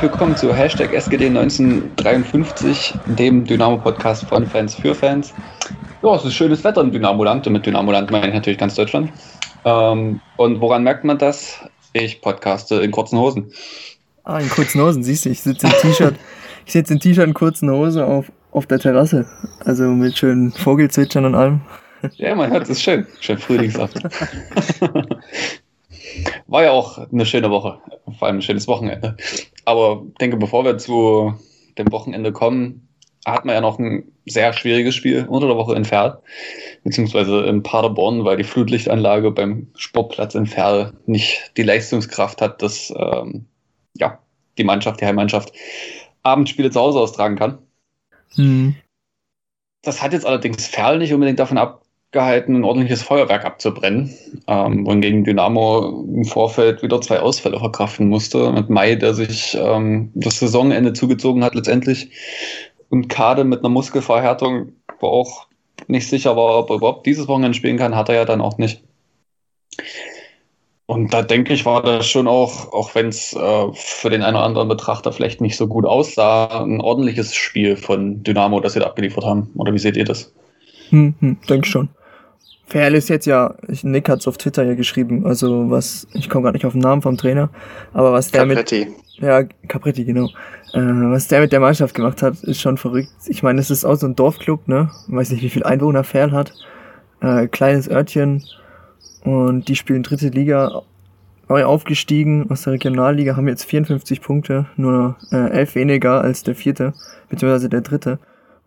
herzlich willkommen zu Hashtag SGD 1953, dem Dynamo-Podcast von Fans für Fans. Ja, es ist schönes Wetter im Dynamoland und mit Dynamoland meine ich natürlich ganz Deutschland. Ähm, und woran merkt man das? Ich podcaste in kurzen Hosen. Ah, in kurzen Hosen, siehst du, ich sitze im T-Shirt. Ich sitze in T-Shirt und kurzen Hose auf, auf der Terrasse. Also mit schönen Vogelzwitschern und allem. Ja, man hört es schön. Schön Frühlingssaft. War ja auch eine schöne Woche, vor allem ein schönes Wochenende. Aber ich denke, bevor wir zu dem Wochenende kommen, hat man ja noch ein sehr schwieriges Spiel unter der Woche in Ferl, beziehungsweise in Paderborn, weil die Flutlichtanlage beim Sportplatz in Ferl nicht die Leistungskraft hat, dass ähm, ja, die Mannschaft, die Heimmannschaft Abendspiele zu Hause austragen kann. Mhm. Das hat jetzt allerdings Ferl nicht unbedingt davon ab, gehalten, ein ordentliches Feuerwerk abzubrennen. Ähm, wohingegen Dynamo im Vorfeld wieder zwei Ausfälle verkraften musste. Mit Mai, der sich ähm, das Saisonende zugezogen hat letztendlich. Und Kade mit einer Muskelverhärtung, wo auch nicht sicher war, ob er überhaupt dieses Wochenende spielen kann, hat er ja dann auch nicht. Und da denke ich, war das schon auch, auch wenn es äh, für den einen oder anderen Betrachter vielleicht nicht so gut aussah, ein ordentliches Spiel von Dynamo, das sie da abgeliefert haben. Oder wie seht ihr das? Hm, hm, denke schon. Ferl ist jetzt ja, Nick hat es auf Twitter ja geschrieben, also was, ich komme gerade nicht auf den Namen vom Trainer, aber was der Capretti. mit. Ja, Capretti, genau. Äh, was der mit der Mannschaft gemacht hat, ist schon verrückt. Ich meine, es ist auch so ein Dorfclub, ne? Ich weiß nicht, wie viel Einwohner Ferl hat. Äh, kleines Örtchen. Und die spielen dritte Liga, neu aufgestiegen aus der Regionalliga, haben jetzt 54 Punkte, nur äh, elf weniger als der vierte, beziehungsweise der dritte.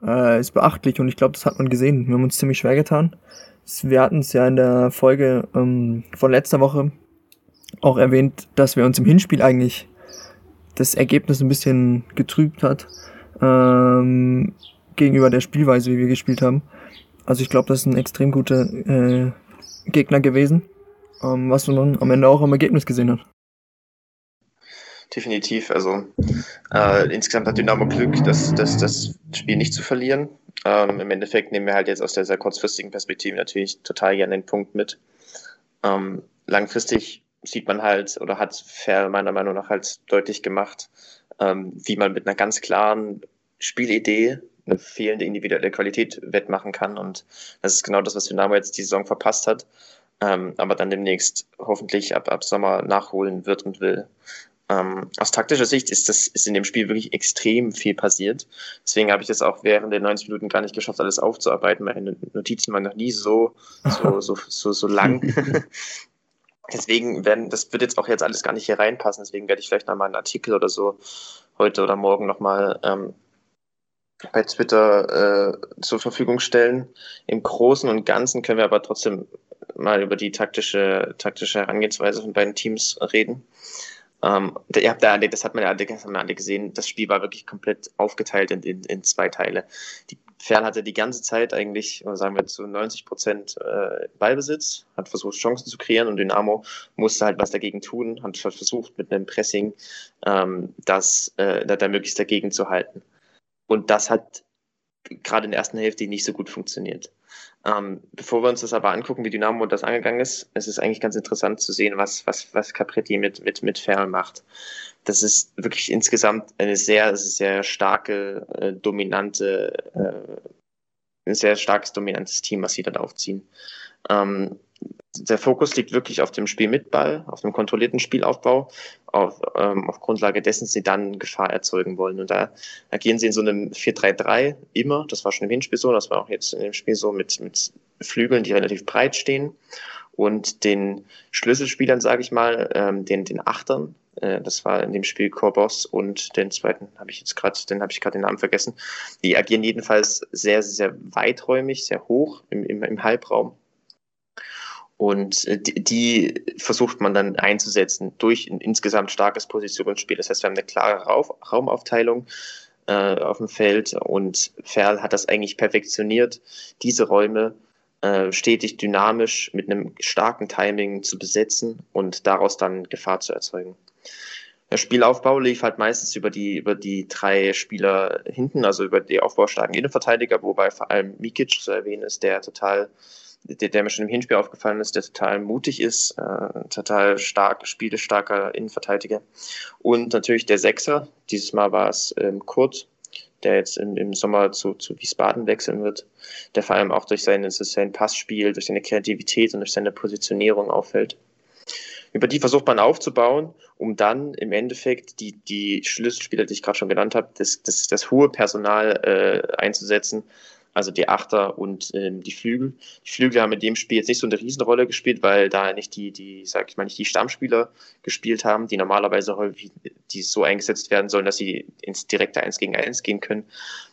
Äh, ist beachtlich und ich glaube, das hat man gesehen. Wir haben uns ziemlich schwer getan. Wir hatten es ja in der Folge ähm, von letzter Woche auch erwähnt, dass wir uns im Hinspiel eigentlich das Ergebnis ein bisschen getrübt hat ähm, gegenüber der Spielweise, wie wir gespielt haben. Also ich glaube, das ist ein extrem guter äh, Gegner gewesen, ähm, was man am Ende auch am Ergebnis gesehen hat. Definitiv. Also äh, insgesamt hat Dynamo Glück, das, das, das Spiel nicht zu verlieren. Ähm, Im Endeffekt nehmen wir halt jetzt aus der sehr kurzfristigen Perspektive natürlich total gerne den Punkt mit. Ähm, langfristig sieht man halt oder hat Fair meiner Meinung nach halt deutlich gemacht, ähm, wie man mit einer ganz klaren Spielidee eine fehlende individuelle Qualität wettmachen kann. Und das ist genau das, was Dynamo jetzt die Saison verpasst hat, ähm, aber dann demnächst hoffentlich ab, ab Sommer nachholen wird und will. Ähm, aus taktischer Sicht ist das ist in dem Spiel wirklich extrem viel passiert. Deswegen habe ich das auch während der 90 Minuten gar nicht geschafft, alles aufzuarbeiten. Meine Notizen waren noch nie so, so, so, so, so lang. Deswegen werden, das wird jetzt auch jetzt alles gar nicht hier reinpassen. Deswegen werde ich vielleicht nochmal einen Artikel oder so heute oder morgen nochmal ähm, bei Twitter äh, zur Verfügung stellen. Im Großen und Ganzen können wir aber trotzdem mal über die taktische, taktische Herangehensweise von beiden Teams reden. Ähm, ihr habt da das hat man ja alle, das haben wir alle gesehen, das Spiel war wirklich komplett aufgeteilt in, in, in zwei Teile. Die Fern hatte die ganze Zeit eigentlich, sagen wir zu 90 Prozent äh, Ballbesitz, hat versucht Chancen zu kreieren und Dynamo musste halt was dagegen tun, hat versucht mit einem Pressing ähm, das äh, da, da möglichst dagegen zu halten. Und das hat gerade in der ersten Hälfte nicht so gut funktioniert. Ähm, bevor wir uns das aber angucken, wie Dynamo das angegangen ist, es ist eigentlich ganz interessant zu sehen, was, was, was Capretti mit, mit, mit Ferl macht. Das ist wirklich insgesamt eine sehr, sehr starke, äh, dominante, äh, ein sehr starkes, dominantes Team, was sie dann aufziehen. Ähm, der Fokus liegt wirklich auf dem Spiel mit Ball, auf dem kontrollierten Spielaufbau, auf, ähm, auf Grundlage dessen sie dann Gefahr erzeugen wollen. Und da agieren sie in so einem 4-3-3 immer. Das war schon im Hinspiel so, das war auch jetzt in dem Spiel so mit, mit Flügeln, die relativ breit stehen. Und den Schlüsselspielern, sage ich mal, ähm, den, den Achtern, äh, das war in dem Spiel Corbos und den zweiten habe ich jetzt gerade, den habe ich gerade den Namen vergessen. Die agieren jedenfalls sehr, sehr weiträumig, sehr hoch im, im, im Halbraum und äh, die, versucht man dann einzusetzen durch ein insgesamt starkes Positionsspiel. Das heißt, wir haben eine klare Raumaufteilung äh, auf dem Feld und Ferl hat das eigentlich perfektioniert, diese Räume äh, stetig dynamisch mit einem starken Timing zu besetzen und daraus dann Gefahr zu erzeugen. Der Spielaufbau lief halt meistens über die, über die drei Spieler hinten, also über die aufbaustarken Innenverteidiger, wobei vor allem Mikic zu erwähnen ist, der total der, der mir schon im Hinspiel aufgefallen ist, der total mutig ist, äh, total stark, spielestarker Innenverteidiger. Und natürlich der Sechser, dieses Mal war es ähm, Kurt, der jetzt im, im Sommer zu, zu Wiesbaden wechseln wird, der vor allem auch durch seine, sein Passspiel, durch seine Kreativität und durch seine Positionierung auffällt. Über die versucht man aufzubauen, um dann im Endeffekt die, die Schlüsselspieler, die ich gerade schon genannt habe, das, das, das hohe Personal äh, einzusetzen, also die Achter und ähm, die Flügel. Die Flügel haben in dem Spiel jetzt nicht so eine Riesenrolle gespielt, weil da nicht die, die, sag ich mal, nicht die Stammspieler gespielt haben, die normalerweise häufig die so eingesetzt werden sollen, dass sie ins direkte 1 gegen 1 gehen können.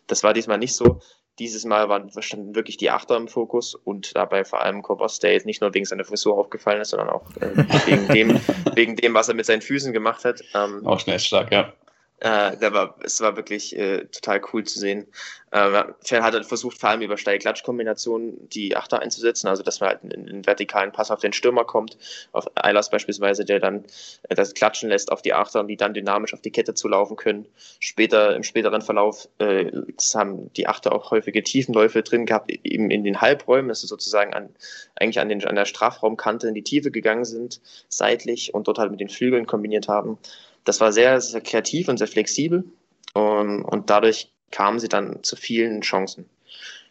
Das war diesmal nicht so. Dieses Mal waren standen wirklich die Achter im Fokus und dabei vor allem Kobos, der jetzt nicht nur wegen seiner Frisur aufgefallen ist, sondern auch äh, wegen, dem, wegen dem, was er mit seinen Füßen gemacht hat. Ähm, auch schnell stark, ja. Äh, der war, es war wirklich äh, total cool zu sehen. Äh, Fell hat halt versucht, vor allem über Steil-Klatsch-Kombinationen die Achter einzusetzen, also dass man halt einen, einen, vertikalen Pass auf den Stürmer kommt, auf Eilers beispielsweise, der dann äh, das klatschen lässt auf die Achter und die dann dynamisch auf die Kette zulaufen können. Später, im späteren Verlauf, äh, haben die Achter auch häufige Tiefenläufe drin gehabt, eben in den Halbräumen, dass sie sozusagen an, eigentlich an, den, an der Strafraumkante in die Tiefe gegangen sind, seitlich und dort halt mit den Flügeln kombiniert haben. Das war sehr, sehr kreativ und sehr flexibel und, und dadurch kamen sie dann zu vielen Chancen.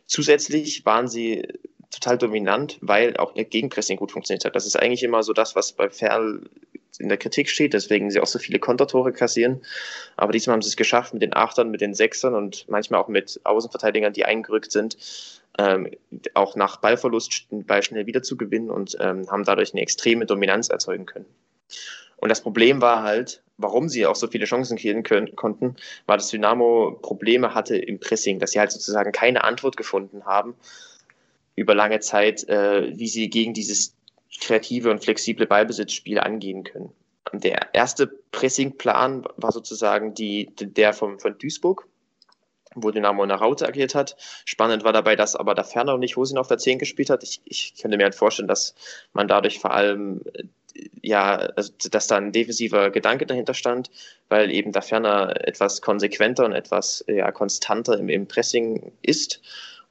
Zusätzlich waren sie total dominant, weil auch ihr Gegenpressing gut funktioniert hat. Das ist eigentlich immer so das, was bei Ferl in der Kritik steht, deswegen sie auch so viele Kontertore kassieren. Aber diesmal haben sie es geschafft, mit den Achtern, mit den Sechsern und manchmal auch mit Außenverteidigern, die eingerückt sind, ähm, auch nach Ballverlust Ball schnell wieder zu gewinnen und ähm, haben dadurch eine extreme Dominanz erzeugen können. Und das Problem war halt, warum sie auch so viele Chancen kreieren können, konnten, war, dass Dynamo Probleme hatte im Pressing, dass sie halt sozusagen keine Antwort gefunden haben über lange Zeit, äh, wie sie gegen dieses kreative und flexible Ballbesitzspiel angehen können. Der erste Pressingplan war sozusagen die, der vom, von Duisburg, wo Dynamo in der Raute agiert hat. Spannend war dabei, dass aber der Ferner nicht Hosin auf der 10 gespielt hat. Ich, ich könnte mir halt vorstellen, dass man dadurch vor allem ja, also, dass da ein defensiver Gedanke dahinter stand, weil eben da ferner etwas konsequenter und etwas ja, konstanter im, im Pressing ist.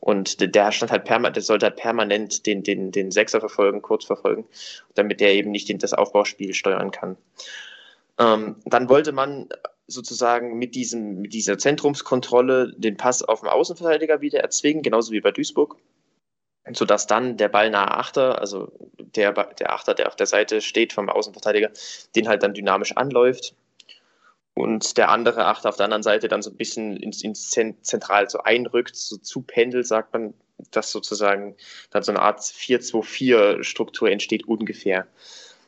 Und der stand halt permanent, der sollte halt permanent den, den, den Sechser verfolgen, kurz verfolgen, damit der eben nicht das Aufbauspiel steuern kann. Ähm, dann wollte man sozusagen mit, diesem, mit dieser Zentrumskontrolle den Pass auf den Außenverteidiger wieder erzwingen, genauso wie bei Duisburg sodass dann der ballnahe Achter, also der, der Achter, der auf der Seite steht vom Außenverteidiger, den halt dann dynamisch anläuft und der andere Achter auf der anderen Seite dann so ein bisschen ins, ins Zentral so einrückt, so zupendelt, sagt man, dass sozusagen dann so eine Art 4-2-4-Struktur entsteht ungefähr.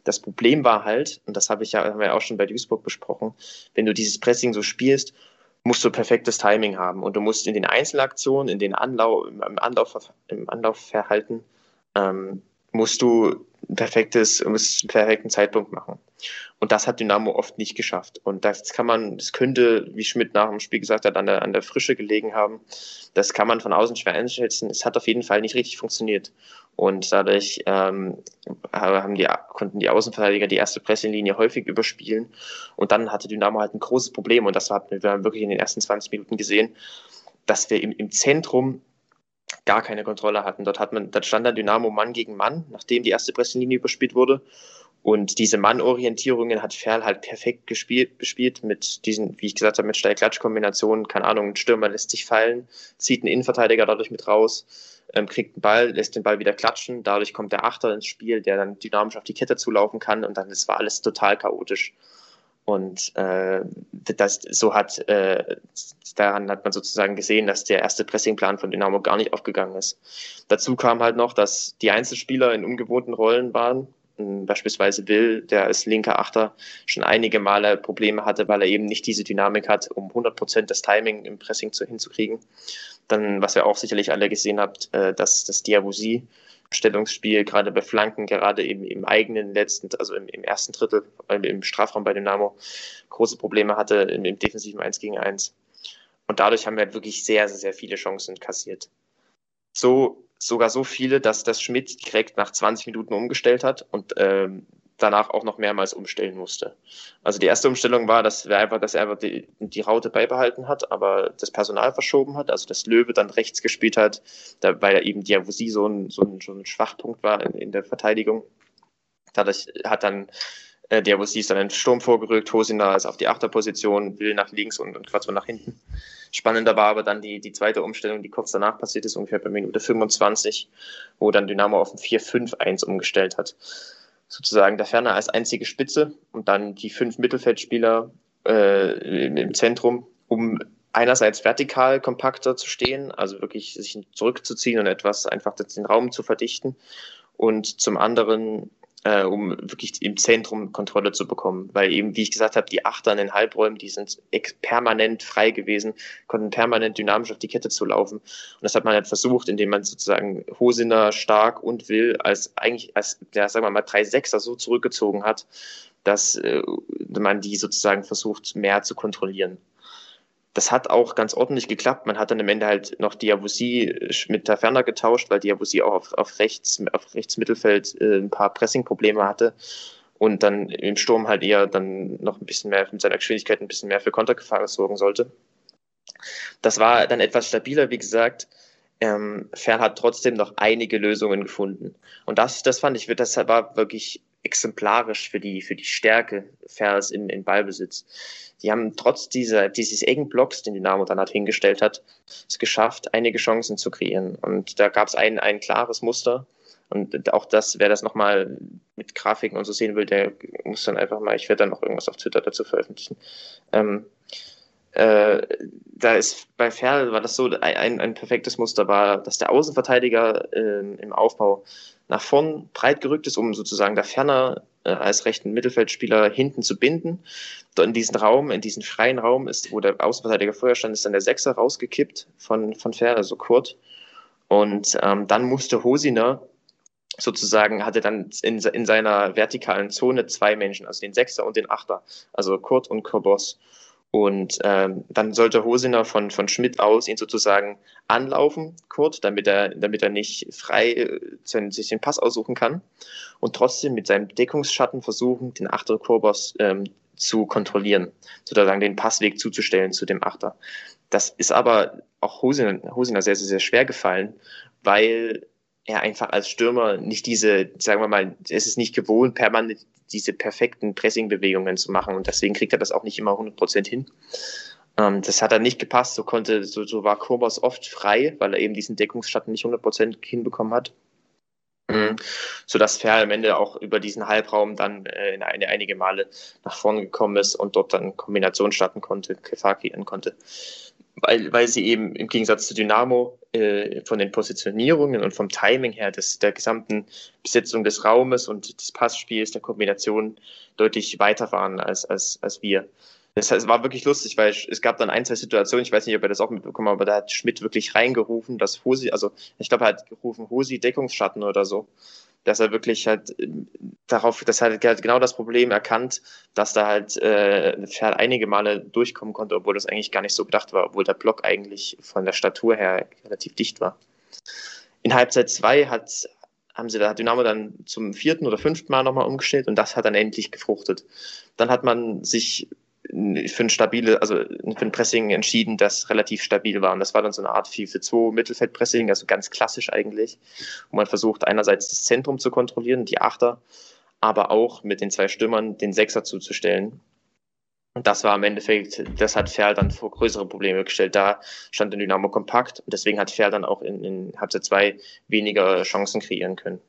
Das Problem war halt, und das habe ich ja, haben wir auch schon bei Duisburg besprochen, wenn du dieses Pressing so spielst musst du perfektes Timing haben und du musst in den Einzelaktionen, in den Anlauf, im Anlauf, im Anlaufverhalten, ähm, musst du ein perfektes, musst einen perfekten Zeitpunkt machen. Und das hat Dynamo oft nicht geschafft. Und das kann man, das könnte, wie Schmidt nach dem Spiel gesagt hat, an der, an der Frische gelegen haben. Das kann man von außen schwer einschätzen. Es hat auf jeden Fall nicht richtig funktioniert. Und dadurch ähm, haben die, konnten die Außenverteidiger die erste Pressinglinie häufig überspielen. Und dann hatte Dynamo halt ein großes Problem. Und das haben wir wirklich in den ersten 20 Minuten gesehen, dass wir im, im Zentrum gar keine Kontrolle hatten. Dort hat man, dort stand dann Dynamo Mann gegen Mann, nachdem die erste Pressinglinie überspielt wurde. Und diese Mannorientierungen hat Ferl halt perfekt gespielt, bespielt mit diesen, wie ich gesagt habe, mit Steil-Klatsch-Kombinationen. Keine Ahnung, ein Stürmer lässt sich fallen, zieht einen Innenverteidiger dadurch mit raus ähm, kriegt den Ball, lässt den Ball wieder klatschen. Dadurch kommt der Achter ins Spiel, der dann dynamisch auf die Kette zulaufen kann und dann das war alles total chaotisch. Und äh, das, so hat, äh, daran hat man sozusagen gesehen, dass der erste Pressingplan von Dynamo gar nicht aufgegangen ist. Dazu kam halt noch, dass die Einzelspieler in ungewohnten Rollen waren. Beispielsweise Will, der als linker Achter schon einige Male Probleme hatte, weil er eben nicht diese Dynamik hat, um 100% das Timing im Pressing zu, hinzukriegen. Dann, was ihr auch sicherlich alle gesehen habt, äh, dass das Diabusi Stellungsspiel, gerade bei Flanken, gerade eben im eigenen letzten, also im, im ersten Drittel, im Strafraum bei Dynamo, große Probleme hatte im, im defensiven 1 gegen 1. Und dadurch haben wir halt wirklich sehr, sehr, sehr viele Chancen kassiert. So, sogar so viele, dass das Schmidt direkt nach 20 Minuten umgestellt hat und ähm, danach auch noch mehrmals umstellen musste. Also die erste Umstellung war, dass er einfach, dass er einfach die, die Raute beibehalten hat, aber das Personal verschoben hat, also dass Löwe dann rechts gespielt hat, da, weil er eben Diawusi so ein, so, ein, so ein Schwachpunkt war in, in der Verteidigung. Dadurch hat dann äh, Diawusi ist dann in Sturm vorgerückt, Hosina ist auf die Achterposition, will nach links und, und Quattro nach hinten. Spannender war aber dann die, die zweite Umstellung, die kurz danach passiert ist, ungefähr bei Minute 25, wo dann Dynamo auf ein 4-5-1 umgestellt hat sozusagen der Ferner als einzige Spitze und dann die fünf Mittelfeldspieler äh, im Zentrum, um einerseits vertikal kompakter zu stehen, also wirklich sich zurückzuziehen und etwas einfach den Raum zu verdichten und zum anderen äh, um wirklich im Zentrum Kontrolle zu bekommen. Weil eben, wie ich gesagt habe, die Achter in den Halbräumen, die sind permanent frei gewesen, konnten permanent dynamisch auf die Kette zu laufen. Und das hat man halt versucht, indem man sozusagen Hosiner stark und will als eigentlich als, ja, sagen wir mal, drei Sechser so zurückgezogen hat, dass äh, man die sozusagen versucht, mehr zu kontrollieren das hat auch ganz ordentlich geklappt. Man hat dann am Ende halt noch Diabusi äh, mit Taferner getauscht, weil Diabusi auch auf, auf rechts, auf rechts Mittelfeld äh, ein paar Pressing-Probleme hatte und dann im Sturm halt eher dann noch ein bisschen mehr mit seiner Geschwindigkeit ein bisschen mehr für Kontergefahr sorgen sollte. Das war dann etwas stabiler, wie gesagt. Ähm, Fern hat trotzdem noch einige Lösungen gefunden. Und das, das fand ich, das war wirklich exemplarisch für die, für die Stärke Fers in, in Ballbesitz. Die haben trotz dieser, dieses engen Blocks, den Dynamo dann halt hingestellt hat, es geschafft, einige Chancen zu kreieren. Und da gab es ein, ein klares Muster. Und auch das, wer das nochmal mit Grafiken und so sehen will, der muss dann einfach mal, ich werde dann noch irgendwas auf Twitter dazu veröffentlichen. Ähm, äh, da ist bei Ferl war das so ein, ein perfektes Muster war, dass der Außenverteidiger äh, im Aufbau nach vorn breit gerückt ist, um sozusagen da ferner äh, als rechten Mittelfeldspieler hinten zu binden. Dort in diesen Raum, in diesen freien Raum ist, wo der Außenverteidiger vorher stand, ist dann der Sechser rausgekippt von, von Ferner, also Kurt. Und ähm, dann musste Hosiner sozusagen, hatte dann in, in seiner vertikalen Zone zwei Menschen, also den Sechser und den Achter, also Kurt und Kobos. Und ähm, dann sollte Hosiner von, von Schmidt aus ihn sozusagen anlaufen, Kurt, damit er, damit er nicht frei äh, sich den Pass aussuchen kann. Und trotzdem mit seinem Deckungsschatten versuchen, den Achter Korbos ähm, zu kontrollieren, sozusagen den Passweg zuzustellen zu dem Achter. Das ist aber auch Hosiner, Hosiner sehr, sehr, sehr schwer gefallen, weil er einfach als Stürmer nicht diese, sagen wir mal, es ist nicht gewohnt, permanent diese perfekten Pressing-Bewegungen zu machen und deswegen kriegt er das auch nicht immer 100% hin. Ähm, das hat er nicht gepasst, so konnte, so, so war Kurbas oft frei, weil er eben diesen Deckungsschatten nicht 100% hinbekommen hat. Mhm. Sodass Ferl am Ende auch über diesen Halbraum dann äh, in eine, einige Male nach vorne gekommen ist und dort dann Kombination starten konnte, Kefaki an konnte weil, weil sie eben im Gegensatz zu Dynamo äh, von den Positionierungen und vom Timing her des, der gesamten Besetzung des Raumes und des Passspiels, der Kombination deutlich weiter waren als, als, als wir. Das heißt, es war wirklich lustig, weil es gab dann ein, zwei Situationen, ich weiß nicht, ob ihr das auch mitbekommen habt, aber da hat Schmidt wirklich reingerufen, dass Hosi, also ich glaube, er hat gerufen, Hosi Deckungsschatten oder so dass er wirklich halt äh, darauf, dass er halt genau das Problem erkannt, dass da halt äh, Pferd einige Male durchkommen konnte, obwohl das eigentlich gar nicht so gedacht war, obwohl der Block eigentlich von der Statur her relativ dicht war. In Halbzeit 2 hat, haben sie da Dynamo dann zum vierten oder fünften Mal nochmal umgestellt und das hat dann endlich gefruchtet. Dann hat man sich für ein stabile, also für ein Pressing entschieden, das relativ stabil war. Und das war dann so eine Art 4 für 2 Mittelfeldpressing, also ganz klassisch eigentlich, wo man versucht, einerseits das Zentrum zu kontrollieren, die Achter, aber auch mit den zwei Stürmern den Sechser zuzustellen. Und das war im Endeffekt, das hat Ferl dann vor größere Probleme gestellt. Da stand der Dynamo kompakt und deswegen hat Ferl dann auch in, in Halbzeit 2 weniger Chancen kreieren können.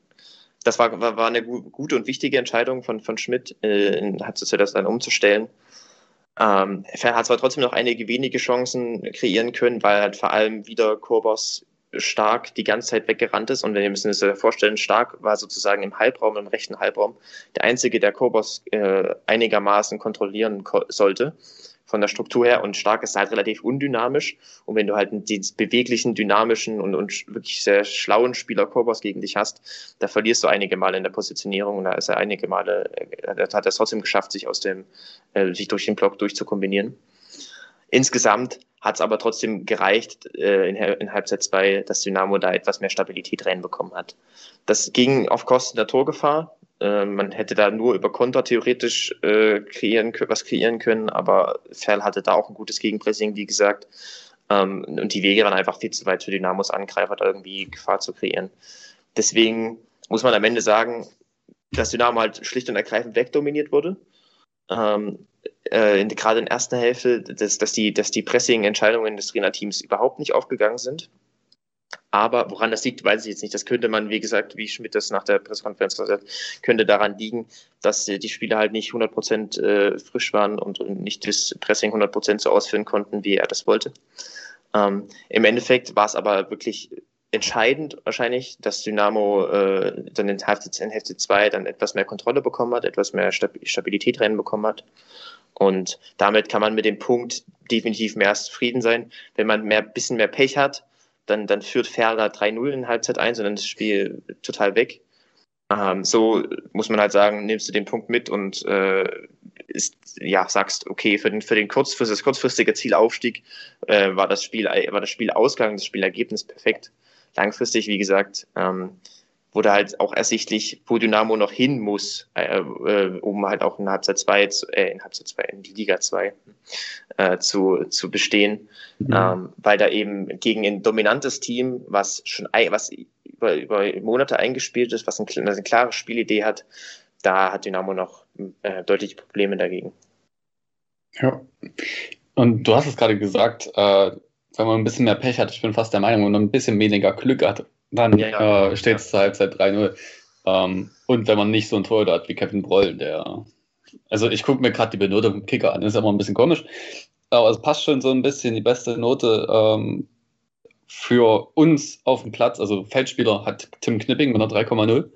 Das war, war, eine gute und wichtige Entscheidung von, von Schmidt, äh, Halbzeit 2 das dann umzustellen. Ähm, hat zwar trotzdem noch einige wenige Chancen kreieren können, weil halt vor allem wieder Kurbos stark die ganze Zeit weggerannt ist. Und wir müssen uns ja vorstellen, stark war sozusagen im Halbraum, im rechten Halbraum, der einzige, der Kurbos äh, einigermaßen kontrollieren sollte von der Struktur her und stark ist halt relativ undynamisch. Und wenn du halt einen beweglichen, dynamischen und, und wirklich sehr schlauen Spieler Korbos gegen dich hast, da verlierst du einige Male in der Positionierung und da ist er einige Male, äh, hat er es trotzdem geschafft, sich aus dem, äh, sich durch den Block durchzukombinieren. Insgesamt hat es aber trotzdem gereicht äh, in, in Halbzeit 2, dass Dynamo da etwas mehr Stabilität reinbekommen hat. Das ging auf Kosten der Torgefahr, Äh, man hätte da nur über Konter theoretisch äh, kreieren, was kreieren können, aber Ferl hatte da auch ein gutes Gegenpressing, wie gesagt. Ähm, und die Wege waren einfach viel zu weit für Dynamos Angreifer, da irgendwie Gefahr zu kreieren. Deswegen muss man am Ende sagen, dass Dynamo halt schlicht und ergreifend wegdominiert wurde. Ähm, äh, gerade in der ersten Hälfte, dass, dass die, dass die Pressing-Entscheidungen des Trainerteams überhaupt nicht aufgegangen sind. Aber woran das liegt, weiß ich jetzt nicht. Das könnte man, wie gesagt, wie Schmidt das nach der Pressekonferenz gesagt hat, könnte daran liegen, dass die Spieler halt nicht 100% äh, frisch waren und nicht das Pressing 100% so ausführen konnten, wie er das wollte. Ähm, Im Endeffekt war es aber wirklich entscheidend wahrscheinlich, dass Dynamo äh, dann in Hälfte, in Hälfte 2 dann etwas mehr Kontrolle bekommen hat, etwas mehr Stabilität reinbekommen hat. Und damit kann man mit dem Punkt definitiv mehr zufrieden sein. Wenn man mehr bisschen mehr Pech hat, dann, dann führt Ferler 3-0 in Halbzeit 1 und dann ist das Spiel total weg. Ähm, so muss man halt sagen, nimmst du den Punkt mit und äh, ist, ja, sagst, okay, für den, für den kurz, für das kurzfristige Zielaufstieg äh, war das Spiel, war das Spielausgang, das Spielergebnis perfekt langfristig, wie gesagt, ähm, wurde halt auch ersichtlich, wo Dynamo noch hin muss, äh, äh, um halt auch in Halbzeit 2, äh, in Halbzeit 2, in die Liga 2 äh, zu, zu bestehen, mhm. ähm, weil da eben gegen ein dominantes Team, was schon was über, über Monate eingespielt ist, was ein, eine klare Spielidee hat, da hat Dynamo noch äh, deutliche Probleme dagegen. Ja. Und du hast es gerade gesagt, äh, wenn man ein bisschen mehr Pech hat, ich bin fast der Meinung, wenn man ein bisschen weniger Glück hat, dann ja, äh, steht es zur Halbzeit 3-0. Ähm, und wenn man nicht so ein Tor hat wie Kevin Broll, der. Also ich gucke mir gerade die Benotung im Kicker an, ist immer ein bisschen komisch. Aber es passt schon so ein bisschen die beste Note ähm, für uns auf dem Platz. Also Feldspieler hat Tim Knipping mit einer 3,0.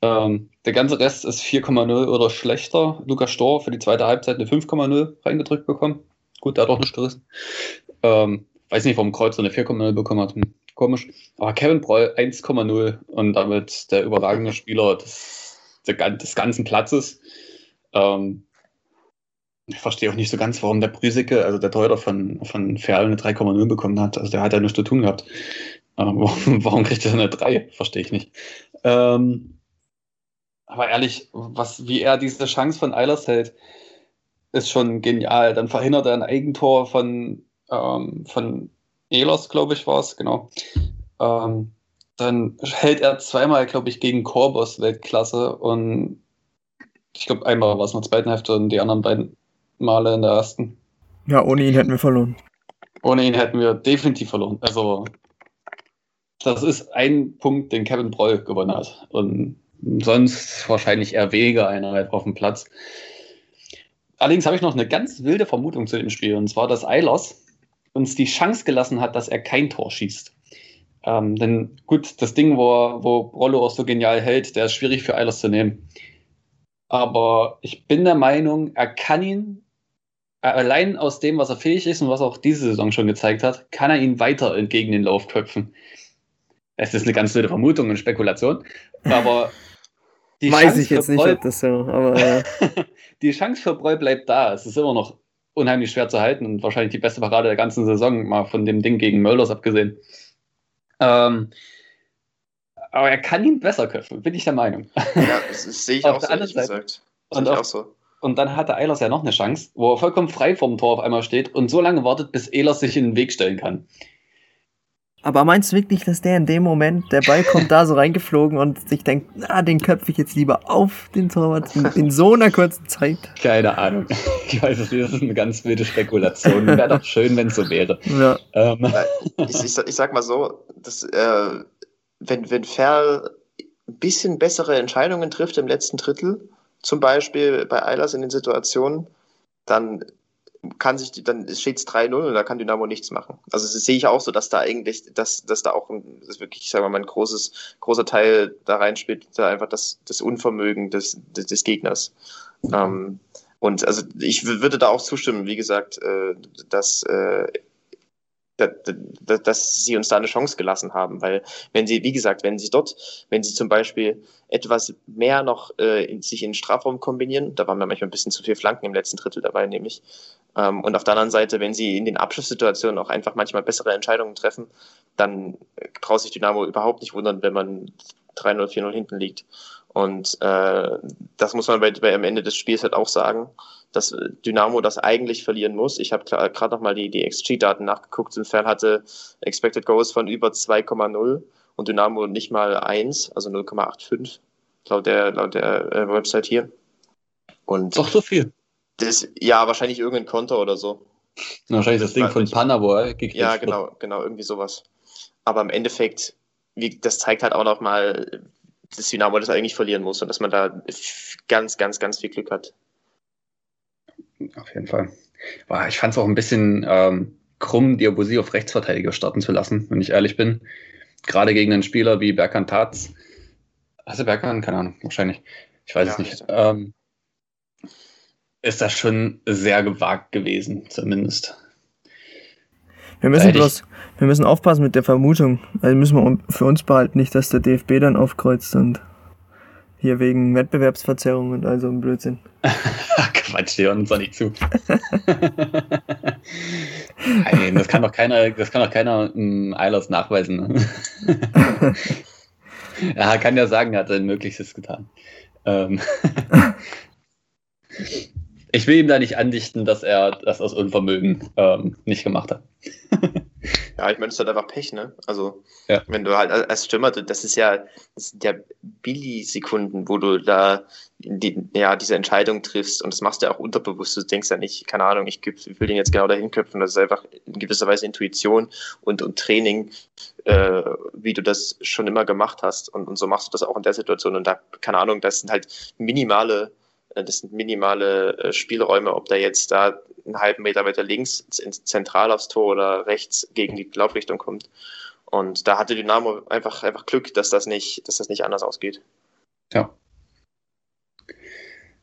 Ähm, der ganze Rest ist 4,0 oder schlechter. Lukas Storr für die zweite Halbzeit eine 5,0 reingedrückt bekommen. Gut, der hat auch nicht gerissen. Ähm, weiß nicht, warum Kreuz so eine 4,0 bekommen hat. Komisch. Aber Kevin Broll 1,0 und damit der überragende Spieler des, des ganzen Platzes. Ähm, ich verstehe auch nicht so ganz, warum der Brüsicke, also der Teurer von, von Ferl, eine 3,0 bekommen hat. Also der hat ja nichts zu tun gehabt. Ähm, warum, warum kriegt er eine 3? Verstehe ich nicht. Ähm, aber ehrlich, was, wie er diese Chance von Eilers hält, ist schon genial. Dann verhindert er ein Eigentor von ähm, von Elos, glaube ich, war es, genau. Ähm, dann hält er zweimal, glaube ich, gegen Korbos Weltklasse und ich glaube, einmal war es in der zweiten Hälfte und die anderen beiden Male in der ersten. Ja, ohne ihn hätten wir verloren. Ohne ihn hätten wir definitiv verloren. Also, das ist ein Punkt, den Kevin Broll gewonnen hat. Und sonst wahrscheinlich eher weniger einer auf dem Platz. Allerdings habe ich noch eine ganz wilde Vermutung zu dem Spiel. Und zwar, dass Eilers uns die Chance gelassen hat, dass er kein Tor schießt. Ähm, denn gut, das Ding, wo, wo Rollo auch so genial hält, der ist schwierig für Eilers zu nehmen. Aber ich bin der Meinung, er kann ihn, äh, allein aus dem, was er fähig ist und was er auch diese Saison schon gezeigt hat, kann er ihn weiter entgegen den Lauf köpfen. Es ist eine ganz wilde Vermutung und Spekulation, aber die Weiß Chance ich jetzt nicht, ob das so, aber ja. die Chance für Breu bleibt da. Es ist immer noch unheimlich schwer zu halten und wahrscheinlich die beste Parade der ganzen Saison, mal von dem Ding gegen Mölders abgesehen. Ähm, aber er kann ihn besser köpfen, bin ich der Meinung. Ja, das, sehe ich auch so, gesagt. Und, auch, so. und dann hatte Eilers ja noch eine Chance, wo er vollkommen frei vom Tor auf einmal steht und so lange wartet, bis Ehlers sich in den Weg stellen kann. Aber meinst du wirklich, dass der in dem Moment, der Ball kommt da so reingeflogen und sich denkt, ah, den köpfe ich jetzt lieber auf den Torwart in, in so einer kurzen Zeit? Keine Ahnung. Ich weiß es nicht, das ist eine ganz wilde Spekulation. Wäre doch schön, wenn es so wäre. Ja. Ähm. Ich, ich, ich, sag mal so, dass, äh, wenn, wenn Ferl ein bisschen bessere Entscheidungen trifft im letzten Drittel, zum Beispiel bei Eilers in den Situationen, dann kann sich, dann steht es 3-0 und da kann Dynamo nichts machen. Also das sehe ich auch so, dass da eigentlich, dass, dass da auch ein, das wirklich, sagen wir mal, ein großes, großer Teil da reinspielt, da einfach das, das Unvermögen des, des, des Gegners. Ähm, und also ich würde da auch zustimmen, wie gesagt, äh, dass äh, dass sie uns da eine Chance gelassen haben, weil wenn sie, wie gesagt, wenn sie dort, wenn sie zum Beispiel etwas mehr noch äh, in, sich in den Strafraum kombinieren, da waren wir manchmal ein bisschen zu viel Flanken im letzten Drittel dabei, nämlich, ähm, und auf der anderen Seite, wenn sie in den Abschlusssituationen auch einfach manchmal bessere Entscheidungen treffen, dann braucht sich Dynamo überhaupt nicht wundern, wenn man 3-0, 4-0 hinten liegt. Und äh, das muss man bei, bei am Ende des Spiels halt auch sagen, dass Dynamo das eigentlich verlieren muss. Ich habe gerade nochmal die, die XG-Daten nachgeguckt. Infer hatte Expected Goals von über 2,0 und Dynamo nicht mal 1, also 0,85 laut der, laut der äh, Website hier. Und Doch so viel. Das, ja, wahrscheinlich irgendein Konto oder so. Wahrscheinlich das, das Ding von Panama gekriegt Ja, genau, genau, irgendwie sowas. Aber im Endeffekt, wie, das zeigt halt auch nochmal, dass Dynamo das eigentlich verlieren muss und dass man da ganz, ganz, ganz viel Glück hat. Auf jeden Fall. Ich fand es auch ein bisschen ähm, krumm, Diabosi auf Rechtsverteidiger starten zu lassen, wenn ich ehrlich bin. Gerade gegen einen Spieler wie Berkan Tatz. Hast du Berkan? Keine Ahnung, wahrscheinlich. Ich weiß ja, es nicht. Ähm, ist das schon sehr gewagt gewesen, zumindest. Wir müssen bloß, wir müssen aufpassen mit der Vermutung. Also müssen wir für uns behalten, nicht, dass der DFB dann aufkreuzt und hier wegen Wettbewerbsverzerrung und all so ein Blödsinn. Quatsch, die hören uns doch nicht zu. Nein, das kann doch keiner, das kann doch keiner im Eilers nachweisen. Ne? ja, kann ja sagen, er hat sein Möglichstes getan. Ähm ich will ihm da nicht andichten, dass er das aus Unvermögen ähm, nicht gemacht hat. ja, ich meine, es ist halt einfach Pech, ne? Also, ja. wenn du halt als Stürmer, das ist ja, das sind ja Billy-Sekunden, wo du da die, ja, diese Entscheidung triffst und das machst du ja auch unterbewusst. Du denkst ja nicht, keine Ahnung, ich, will den jetzt genau dahin köpfen. Das ist einfach in gewisser Weise Intuition und, und Training, äh, wie du das schon immer gemacht hast. Und, und so machst du das auch in der Situation. Und da, keine Ahnung, das sind halt minimale das sind minimale äh, Spielräume, ob da jetzt da einen halben Meter weiter links zentral aufs Tor oder rechts gegen die Laufrichtung kommt. Und da hatte Dynamo einfach, einfach Glück, dass das nicht, dass das nicht anders ausgeht. Ja.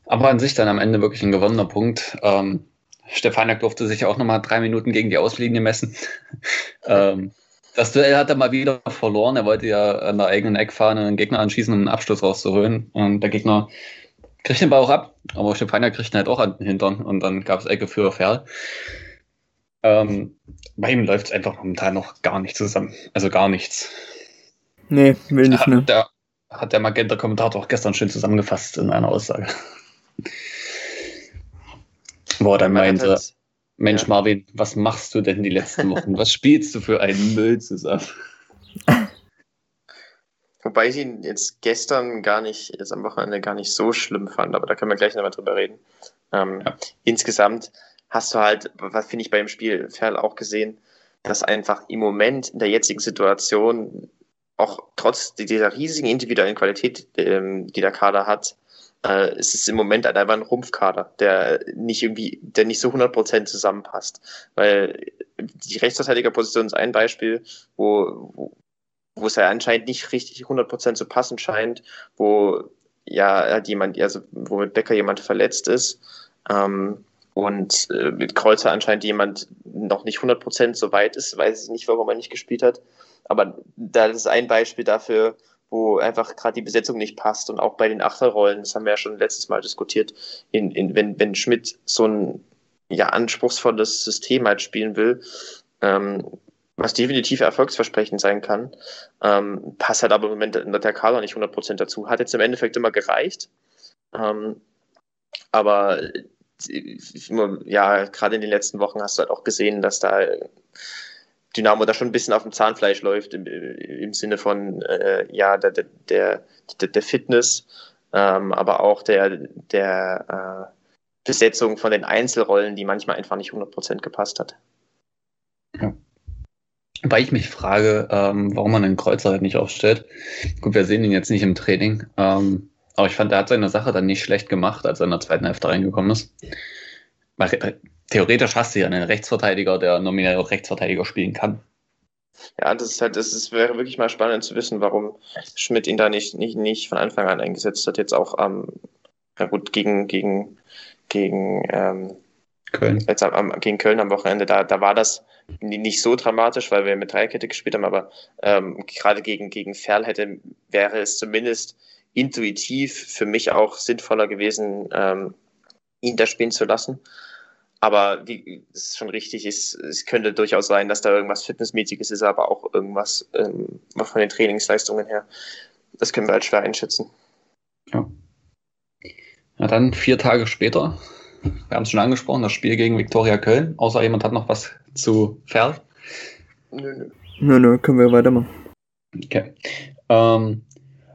Aber an sich dann am Ende wirklich ein gewonnener Punkt. Ähm, Stefanek durfte sich auch nochmal drei Minuten gegen die Auslinie messen. ähm, das Duell hat er mal wieder verloren. Er wollte ja an der eigenen Eckfahne einen Gegner anschießen, um einen Abschluss rauszuholen. Und der Gegner kriegt den Ball auch ab, aber Stefania kriegt ihn halt auch an den Hintern und dann gab es Ecke für Ferl. Ähm, bei ihm läuft es einfach momentan noch gar nicht zusammen. Also gar nichts. Nee, will nicht mehr. Der, hat der Magenta-Kommentator auch gestern schön zusammengefasst in einer Aussage. Wo er dann meinte, halt, Mensch ja. Marvin, was machst du denn die letzten Wochen? was spielst du für einen Müll zusammen? Wobei ich ihn jetzt gestern gar nicht, jetzt am Wochenende gar nicht so schlimm fand, aber da können wir gleich nochmal drüber reden. Ähm, ja. Insgesamt hast du halt, was finde ich beim Spiel Ferl auch gesehen, dass einfach im Moment in der jetzigen Situation auch trotz dieser riesigen individuellen Qualität, ähm, die der Kader hat, äh, ist es im Moment halt einfach ein Rumpfkader, der nicht irgendwie, der nicht so 100% zusammenpasst. Weil die Rechtsverteidigerposition ist ein Beispiel, wo, wo, wo es ja anscheinend nicht richtig 100% zu passen scheint, wo ja halt jemand, also wo mit Becker jemand verletzt ist ähm, und äh, mit Kreuzer anscheinend jemand noch nicht 100% so weit ist, weiß ich nicht, warum er nicht gespielt hat, aber da ist ein Beispiel dafür, wo einfach gerade die Besetzung nicht passt und auch bei den Achterrollen, das haben wir ja schon letztes Mal diskutiert, in, in, wenn, wenn Schmidt so ein ja, anspruchsvolles System halt spielen will, ähm, was definitiv erfolgsversprechend sein kann. Ähm, passt halt aber im Moment der Kader nicht 100% dazu. Hat jetzt im Endeffekt immer gereicht. Ähm, aber ja, gerade in den letzten Wochen hast du halt auch gesehen, dass da Dynamo da schon ein bisschen auf dem Zahnfleisch läuft, im, im Sinne von äh, ja, der, der, der, der Fitness, ähm, aber auch der, der äh, Besetzung von den Einzelrollen, die manchmal einfach nicht 100% gepasst hat. Ja. Weil ich mich frage, ähm, warum man einen Kreuzer halt nicht aufstellt. Gut, wir sehen ihn jetzt nicht im Training. Ähm, aber ich fand, er hat seine Sache dann nicht schlecht gemacht, als er in der zweiten Hälfte reingekommen ist. Weil, äh, theoretisch hast du ja einen Rechtsverteidiger, der nominell auch Rechtsverteidiger spielen kann. Ja, das ist halt, das ist, wäre wirklich mal spannend zu wissen, warum Schmidt ihn da nicht, nicht, nicht von Anfang an eingesetzt hat. Jetzt auch am, ähm, gut, gegen, gegen, gegen ähm, Köln. Jetzt am, gegen Köln am Wochenende, da, da war das nicht so dramatisch, weil wir mit Dreierkette gespielt haben, aber ähm, gerade gegen, gegen Ferl hätte, wäre es zumindest intuitiv für mich auch sinnvoller gewesen, ähm, ihn da spielen zu lassen. Aber wie es ist schon richtig, es, es könnte durchaus sein, dass da irgendwas Fitnessmäßiges ist, aber auch irgendwas ähm, von den Trainingsleistungen her. Das können wir halt schwer einschätzen. Ja. Na dann, vier Tage später, wir haben es schon angesprochen, das Spiel gegen Viktoria Köln. Außer jemand hat noch was zu Ferl. Nö, nö. Nö, nö, können wir weitermachen. Okay. Ähm,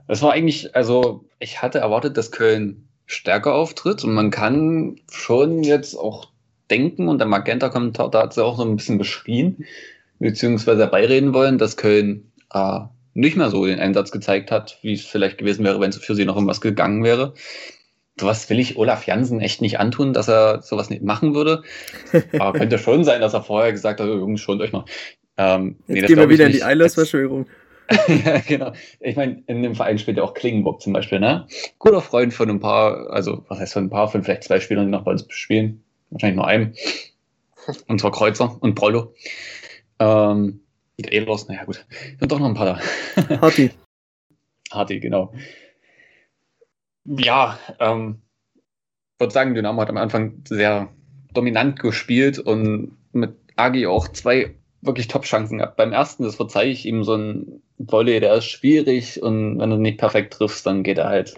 das war eigentlich, also ich hatte erwartet, dass Köln stärker auftritt und man kann schon jetzt auch denken und der Magenta-Kommentar da hat sie auch so ein bisschen beschrien, beziehungsweise beireden wollen, dass Köln äh, nicht mehr so den Einsatz gezeigt hat, wie es vielleicht gewesen wäre, wenn es für sie noch um was gegangen wäre. Sowas will ich Olaf Jansen echt nicht antun, dass er sowas nicht machen würde. Aber könnte schon sein, dass er vorher gesagt hat, Jungs, schont euch mal. Ähm, Jetzt nee, gehen wir wieder in die Eilers-Verschwörung. ja, genau. Ich meine, in dem Verein spielt ja auch Klingenburg zum Beispiel, ne? Guter Freund von ein paar, also was heißt von ein paar, von vielleicht zwei Spielern, die noch bei uns spielen. Wahrscheinlich nur einem. Und zwar Kreuzer und Prollo. Ähm, Elos, naja gut. Sind doch noch ein paar da. Harti. Harti, genau. Ja, ähm, ich würde sagen, Dynamo hat am Anfang sehr dominant gespielt und mit Agi auch zwei wirklich Top-Chancen gehabt. Beim ersten, das verzeihe ich ihm, so ein Volley, der ist schwierig und wenn du nicht perfekt triffst, dann geht er halt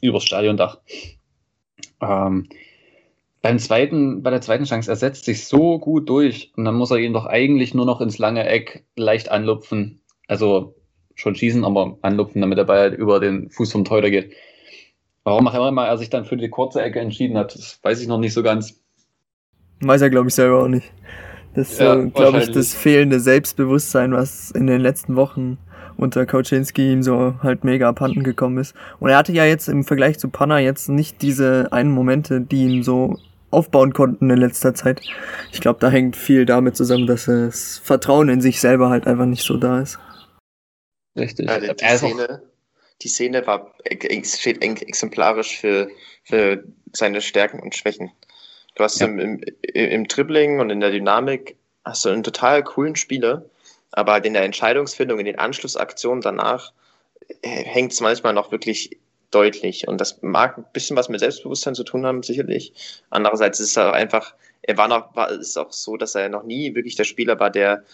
übers Stadiondach. Ähm, beim zweiten, bei der zweiten Chance, er setzt sich so gut durch und dann muss er ihn doch eigentlich nur noch ins lange Eck leicht anlupfen. Also schon schießen, aber anlupfen, damit der Ball halt über den Fuß vom Teuter geht. Warum auch immer er sich dann für die kurze Ecke entschieden hat, das weiß ich noch nicht so ganz. Weiß er, glaube ich, selber auch nicht. Das ist, ja, so, glaube ich, das fehlende Selbstbewusstsein, was in den letzten Wochen unter Kauczynski ihm so halt mega abhanden gekommen ist. Und er hatte ja jetzt im Vergleich zu Panna jetzt nicht diese einen Momente, die ihm so aufbauen konnten in letzter Zeit. Ich glaube, da hängt viel damit zusammen, dass das Vertrauen in sich selber halt einfach nicht so da ist. Richtig. Ja, die, die Szene, die Szene war steht exemplarisch für, für seine Stärken und Schwächen. Du hast ja. im, im, im Dribbling und in der Dynamik hast du einen total coolen Spieler, aber halt in der Entscheidungsfindung, in den Anschlussaktionen danach äh, hängt es manchmal noch wirklich deutlich. Und das mag ein bisschen was mit Selbstbewusstsein zu tun haben, sicherlich. Andererseits ist es auch einfach, er war noch, war es auch so, dass er noch nie wirklich der Spieler war, der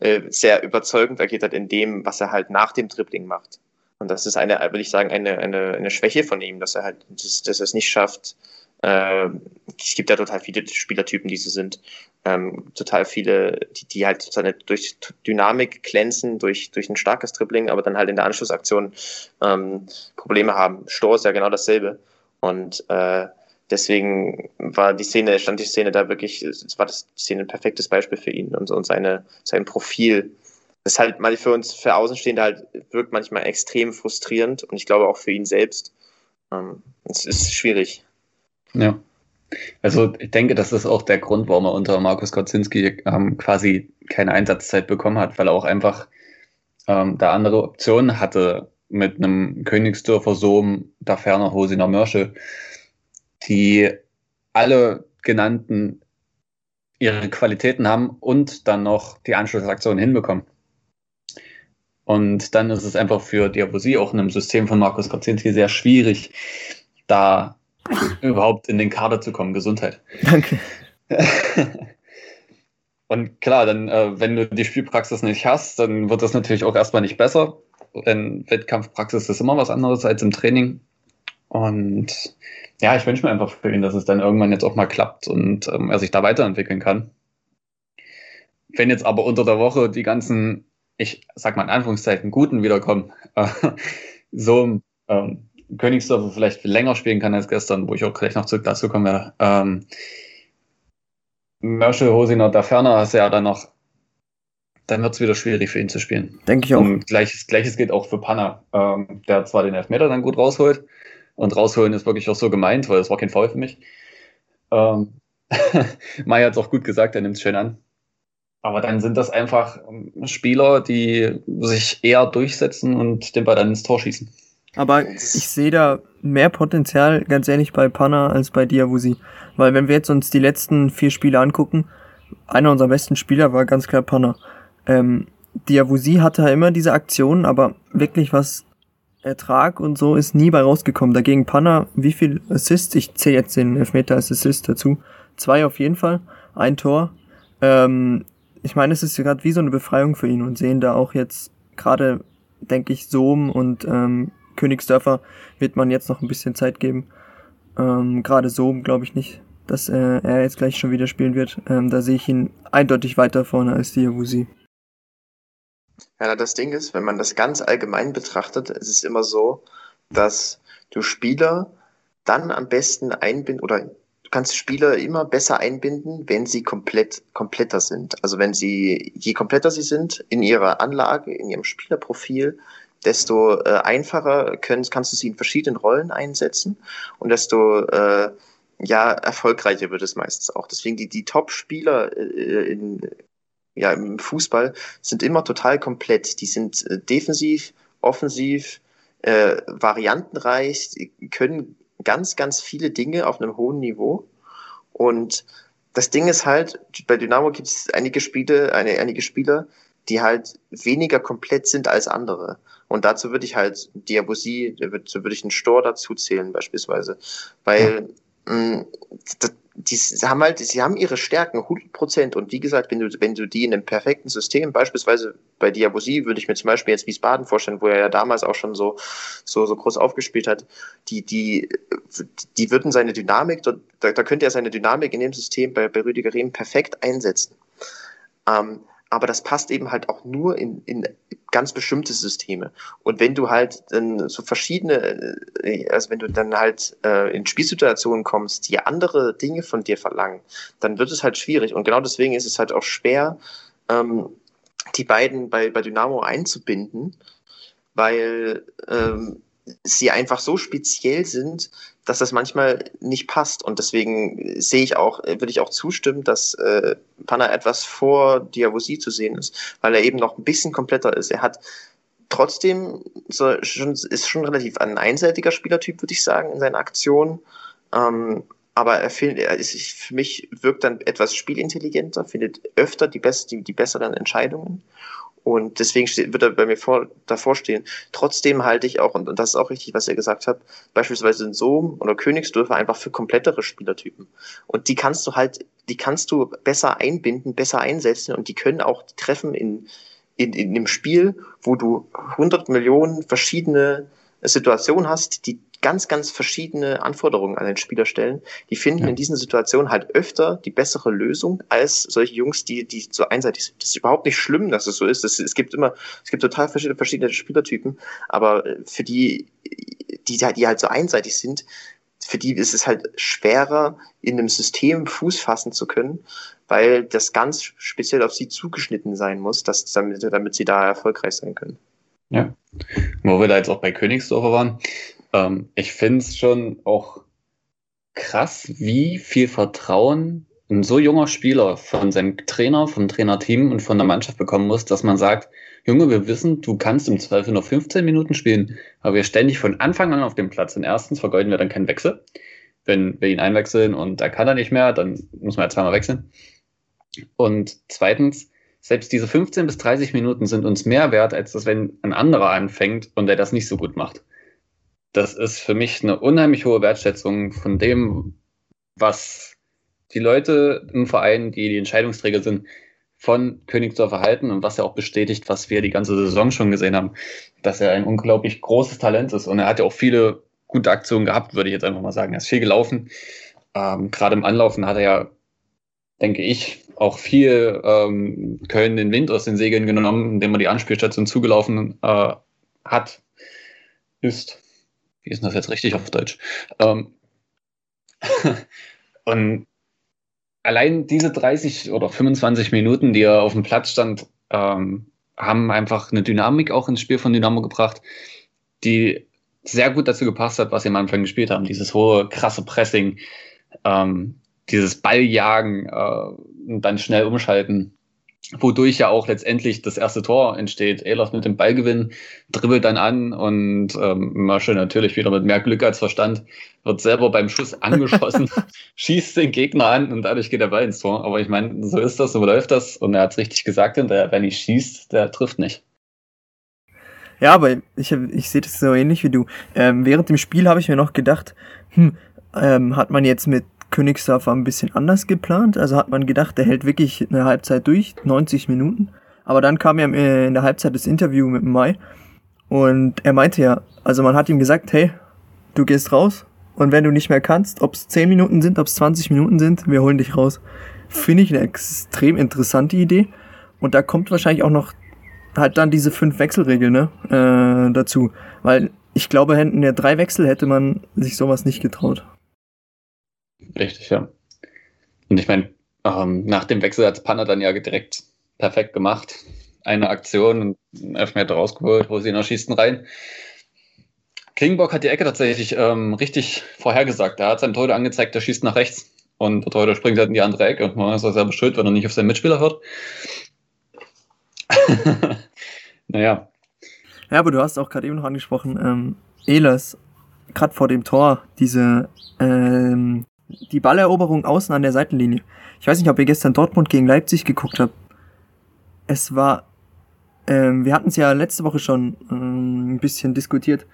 äh, sehr überzeugend agiert hat in dem, was er halt nach dem Dribbling macht. Und das ist eine, würde ich sagen, eine, eine, eine Schwäche von ihm, dass er halt, dass, dass er es nicht schafft, äh, es gibt ja total viele Spielertypen, die so sind. Ähm, total viele, die, die halt seine, durch Dynamik glänzen, durch, durch ein starkes Dribbling, aber dann halt in der Anschlussaktion ähm, Probleme haben. Stor ist ja genau dasselbe. Und äh, deswegen war die Szene, stand die Szene da wirklich, es war das Szene ein perfektes Beispiel für ihn und, und seine, sein Profil. Das ist halt für uns, für Außenstehende halt, wirkt manchmal extrem frustrierend und ich glaube auch für ihn selbst. Ähm, es ist schwierig. Ja. Also ich denke, das ist auch der Grund, warum er unter Markus Kocinski ähm, quasi keine Einsatzzeit bekommen hat, weil er auch einfach ähm, da andere Optionen hatte mit einem Königsdörfer Sohm, da ferner Hosiner Mörsche, die alle genannten ihre Qualitäten haben und dann noch die Anschlussaktion hinbekommen. Und dann ist es einfach für Diabosie auch in einem System von Markus Kocinski sehr schwierig, da überhaupt in den Kader zu kommen. Gesundheit. Danke. Und klar, dann, äh, wenn du die Spielpraxis nicht hast, dann wird das natürlich auch erstmal nicht besser. Denn Wettkampfpraxis ist immer was anderes als im Training. Und ja, ich wünsche mir einfach für ihn, dass es dann irgendwann jetzt auch mal klappt und ähm, er sich da weiterentwickeln kann. Wenn jetzt aber unter der Woche die ganzen, ich sag mal in Anführungszeichen, Guten wiederkommen, so ähm, Königsdorf vielleicht länger spielen kann als gestern, wo ich auch gleich noch zurück dazu kommen werde. Ähm, Merschel, Hosiner, da ferner hast du ja dann noch, dann wird es wieder schwierig für ihn zu spielen. Denke ich auch. Und gleiches, gleiches gilt auch für Panna, ähm, der zwar den Elfmeter dann gut rausholt und rausholen ist wirklich auch so gemeint, weil das war kein Foul für mich. Ähm, Mai hat es auch gut gesagt, er nimmt es schön an. Aber dann sind das einfach Spieler, die sich eher durchsetzen und den Ball dann ins Tor schießen. Aber ich sehe da mehr Potenzial, ganz ehrlich, bei Panna als bei Diawusi. Weil wenn wir jetzt uns die letzten vier Spiele angucken, einer unserer besten Spieler war ganz klar Panna. Ähm, Diawusi hatte immer diese Aktionen, aber wirklich was Ertrag und so ist nie bei rausgekommen. Dagegen Panna, wie viel Assists? Ich zähle jetzt den Elfmeter als Assist dazu. Zwei auf jeden Fall, ein Tor. Ähm, ich meine, es ist gerade wie so eine Befreiung für ihn und sehen da auch jetzt gerade, denke ich, Sohm und ähm, Königsdörfer wird man jetzt noch ein bisschen Zeit geben. Ähm, Gerade so glaube ich nicht, dass äh, er jetzt gleich schon wieder spielen wird. Ähm, da sehe ich ihn eindeutig weiter vorne als Diawusi. Ja, das Ding ist, wenn man das ganz allgemein betrachtet, es ist immer so, dass du Spieler dann am besten einbinden oder du kannst Spieler immer besser einbinden, wenn sie komplett kompletter sind. Also wenn sie, je kompletter sie sind in ihrer Anlage, in ihrem Spielerprofil, desto äh, einfacher können, kannst du sie in verschiedenen Rollen einsetzen und desto äh, ja, erfolgreicher wird es meistens auch. Deswegen die, die Top-Spieler äh, in, ja, im Fußball sind immer total komplett. Die sind äh, defensiv, offensiv, äh, variantenreich, können ganz, ganz viele Dinge auf einem hohen Niveau. Und das Ding ist halt, bei Dynamo gibt es einige Spiele, eine, einige Spieler, die halt weniger komplett sind als andere. Und dazu würde ich halt Diabosie, dazu würde ich einen Stor dazu zählen beispielsweise. Weil die haben halt, sie haben ihre Stärken 100 Prozent und wie gesagt, wenn du, wenn du die in einem perfekten System, beispielsweise bei Diabosie würde ich mir zum Beispiel jetzt Wiesbaden vorstellen, wo er ja damals auch schon so, so, so groß aufgespielt hat, die, die, die würden seine Dynamik, da, da könnte er seine Dynamik in dem System bei, bei Rüdiger Rehm perfekt einsetzen. Ähm, aber das passt eben halt auch nur in, in ganz bestimmte Systeme. Und wenn du halt dann so verschiedene, äh, also wenn du dann halt äh, in Spielsituationen kommst, die andere Dinge von dir verlangen, dann wird es halt schwierig. Und genau deswegen ist es halt auch schwer, ähm, die beiden bei, bei Dynamo einzubinden, weil ähm, sie einfach so speziell sind, dass das manchmal nicht passt. Und deswegen sehe ich auch, würde ich auch zustimmen, dass äh, Panna etwas vor Diavosi zu sehen ist, weil er eben noch ein bisschen kompletter ist. Er hat trotzdem so, schon, ist schon relativ ein einseitiger Spielertyp, würde ich sagen, in seinen Aktionen. Ähm, aber er, findet, er ist, für mich wirkt dann etwas spielintelligenter, findet öfter die, best, die, die besseren Entscheidungen und deswegen steht, wird er bei mir vor, davor stehen. Trotzdem halte ich auch, und, das ist auch richtig, was ihr gesagt habt, beispielsweise in Sohm oder Königsdörfer einfach für komplettere Spielertypen. Und die kannst du halt, die kannst du besser einbinden, besser einsetzen und die können auch treffen in, in, in dem Spiel, wo du 100 Millionen verschiedene Situationen hast, die ganz, ganz verschiedene Anforderungen an den Spieler stellen. Die finden ja. in diesen Situationen halt öfter die bessere Lösung als solche Jungs, die, die so einseitig sind. Das ist überhaupt nicht schlimm, dass es so ist. Das, es gibt immer, es gibt total verschiedene, verschiedene Spielertypen, aber für die, die, die halt so einseitig sind, für die ist es halt schwerer, in einem System Fuß fassen zu können, weil das ganz speziell auf sie zugeschnitten sein muss, dass, damit, damit sie da erfolgreich sein können. Ja. Wo wir da jetzt auch bei Königsdorfer waren, ähm, ich finde es schon auch krass, wie viel Vertrauen ein so junger Spieler von seinem Trainer, vom Trainerteam und von der Mannschaft bekommen muss, dass man sagt, Junge, wir wissen, du kannst im Zweifel nur 15 Minuten spielen, aber wir ständig von Anfang an auf dem Platz. Und erstens vergeuden wir dann keinen Wechsel. Wenn wir ihn einwechseln und er kann er nicht mehr, dann muss man ja zweimal wechseln. Und zweitens, selbst diese 15 bis 30 Minuten sind uns mehr wert, als das, wenn ein anderer anfängt und der das nicht so gut macht. Das ist für mich eine unheimlich hohe Wertschätzung von dem, was die Leute im Verein, die die Entscheidungsträger sind, von Königsdorf erhalten und was er auch bestätigt, was wir die ganze Saison schon gesehen haben, dass er ein unglaublich großes Talent ist. Und er hat ja auch viele gute Aktionen gehabt, würde ich jetzt einfach mal sagen. Er ist viel gelaufen. Ähm, Gerade im Anlaufen hat er ja, denke ich, auch viel ähm, Köln den Wind aus den Segeln genommen, indem er die Anspielstation zugelaufen äh, hat, ist. Wie ist das jetzt richtig auf Deutsch? Ähm, und allein diese 30 oder 25 Minuten, die er auf dem Platz stand, ähm, haben einfach eine Dynamik auch ins Spiel von Dynamo gebracht, die sehr gut dazu gepasst hat, was sie am Anfang gespielt haben. Dieses hohe, krasse Pressing, ähm, dieses Balljagen äh, und dann schnell umschalten, wodurch ja auch letztendlich das erste Tor entsteht. Ehlers mit dem Ballgewinn dribbelt dann an und ähm, Masche natürlich wieder mit mehr Glück als Verstand wird selber beim Schuss angeschossen, schießt den Gegner an und dadurch geht der Ball ins Tor. Aber ich meine, so ist das, so läuft das und er hat es richtig gesagt, der, wer nicht schießt, der trifft nicht. Ja, aber ich, ich sehe das so ähnlich wie du. Ähm, während dem Spiel habe ich mir noch gedacht, hm, ähm, hat man jetzt mit Königsdorfer ein bisschen anders geplant. Also hat man gedacht, der hält wirklich eine Halbzeit durch, 90 Minuten. Aber dann kam ja äh, in der Halbzeit das Interview mit Mai Und er meinte ja, also man hat ihm gesagt, hey, du gehst raus und wenn du nicht mehr kannst, ob es 10 Minuten sind, ob es 20 Minuten sind, wir holen dich raus. Finde ich eine extrem interessante Idee. Und da kommt wahrscheinlich auch noch halt dann diese fünf Wechselregel ne, äh, dazu. Weil ich glaube, hätten ja drei Wechsel, hätte man sich sowas nicht getraut. Richtig, ja. Und ich meine, ähm, nach dem Wechsel hat Panna dann ja direkt perfekt gemacht. Eine Aktion einen Elfmeter rausgeholt, wo sie noch schießen rein. Klingenbock hat die Ecke tatsächlich ähm, richtig vorhergesagt. Er hat seinem Torhüter angezeigt, der schießt nach rechts. Und der Torhüter springt halt in die andere Ecke. Und man ist auch selber schuld, wenn er nicht auf seinen Mitspieler hört. naja. Ja, aber du hast auch gerade eben noch angesprochen, ähm, Ehlers, gerade vor dem Tor, diese, ähm, die Balleroberung außen an der Seitenlinie. Ich weiß nicht, ob ihr gestern Dortmund gegen Leipzig geguckt habt. Es war, ähm, wir hatten es ja letzte Woche schon ähm, ein bisschen diskutiert.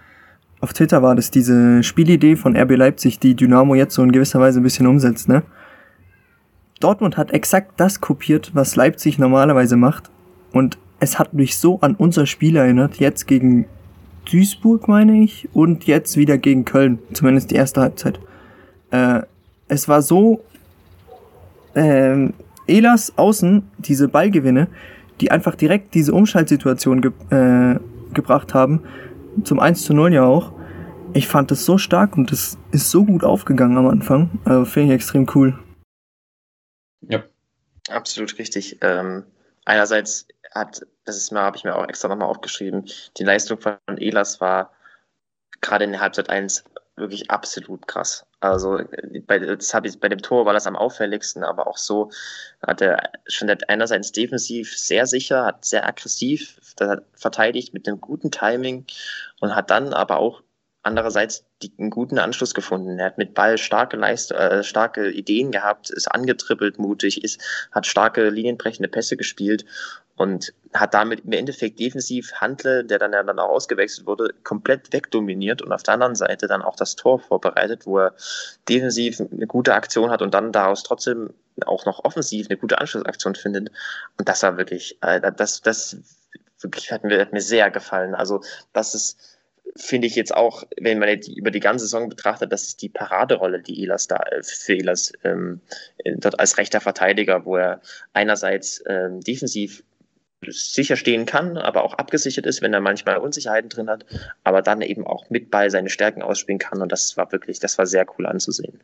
Auf Twitter war das diese Spielidee von RB Leipzig, die Dynamo jetzt so in gewisser Weise ein bisschen umsetzt, ne? Dortmund hat exakt das kopiert, was Leipzig normalerweise macht. Und es hat mich so an unser Spiel erinnert, jetzt gegen Duisburg, meine ich, und jetzt wieder gegen Köln, zumindest die erste Halbzeit. Äh, es war so, ähm, Elas außen, diese Ballgewinne, die einfach direkt diese Umschaltsituation ge äh, gebracht haben, zum 1 zu 0 ja auch. Ich fand das so stark und das ist so gut aufgegangen am Anfang. Also finde ich extrem cool. Ja. Absolut richtig. Ähm, einerseits hat, das ist mir, habe ich mir auch extra nochmal aufgeschrieben, die Leistung von Elas war gerade in der Halbzeit 1 wirklich absolut krass. Also bei, das hab ich, bei dem Tor war das am auffälligsten, aber auch so hat er schon einerseits defensiv sehr sicher, hat sehr aggressiv verteidigt mit einem guten Timing und hat dann aber auch andererseits die, einen guten Anschluss gefunden. Er hat mit Ball starke Leist äh, starke Ideen gehabt, ist angetribbelt mutig, ist, hat starke linienbrechende Pässe gespielt und hat damit im Endeffekt defensiv Handle, der dann ja dann auch ausgewechselt wurde, komplett wegdominiert und auf der anderen Seite dann auch das Tor vorbereitet, wo er defensiv eine gute Aktion hat und dann daraus trotzdem auch noch offensiv eine gute Anschlussaktion findet. Und das war wirklich, äh, das, das wirklich hat mir, hat mir sehr gefallen. Also das ist finde ich jetzt auch, wenn man jetzt über die ganze Saison betrachtet, das ist die Paraderolle, die Elas da äh, für Elas ähm, dort als rechter Verteidiger, wo er einerseits ähm, defensiv sicher stehen kann, aber auch abgesichert ist, wenn er manchmal Unsicherheiten drin hat, aber dann eben auch mit Ball seine Stärken ausspielen kann und das war wirklich, das war sehr cool anzusehen.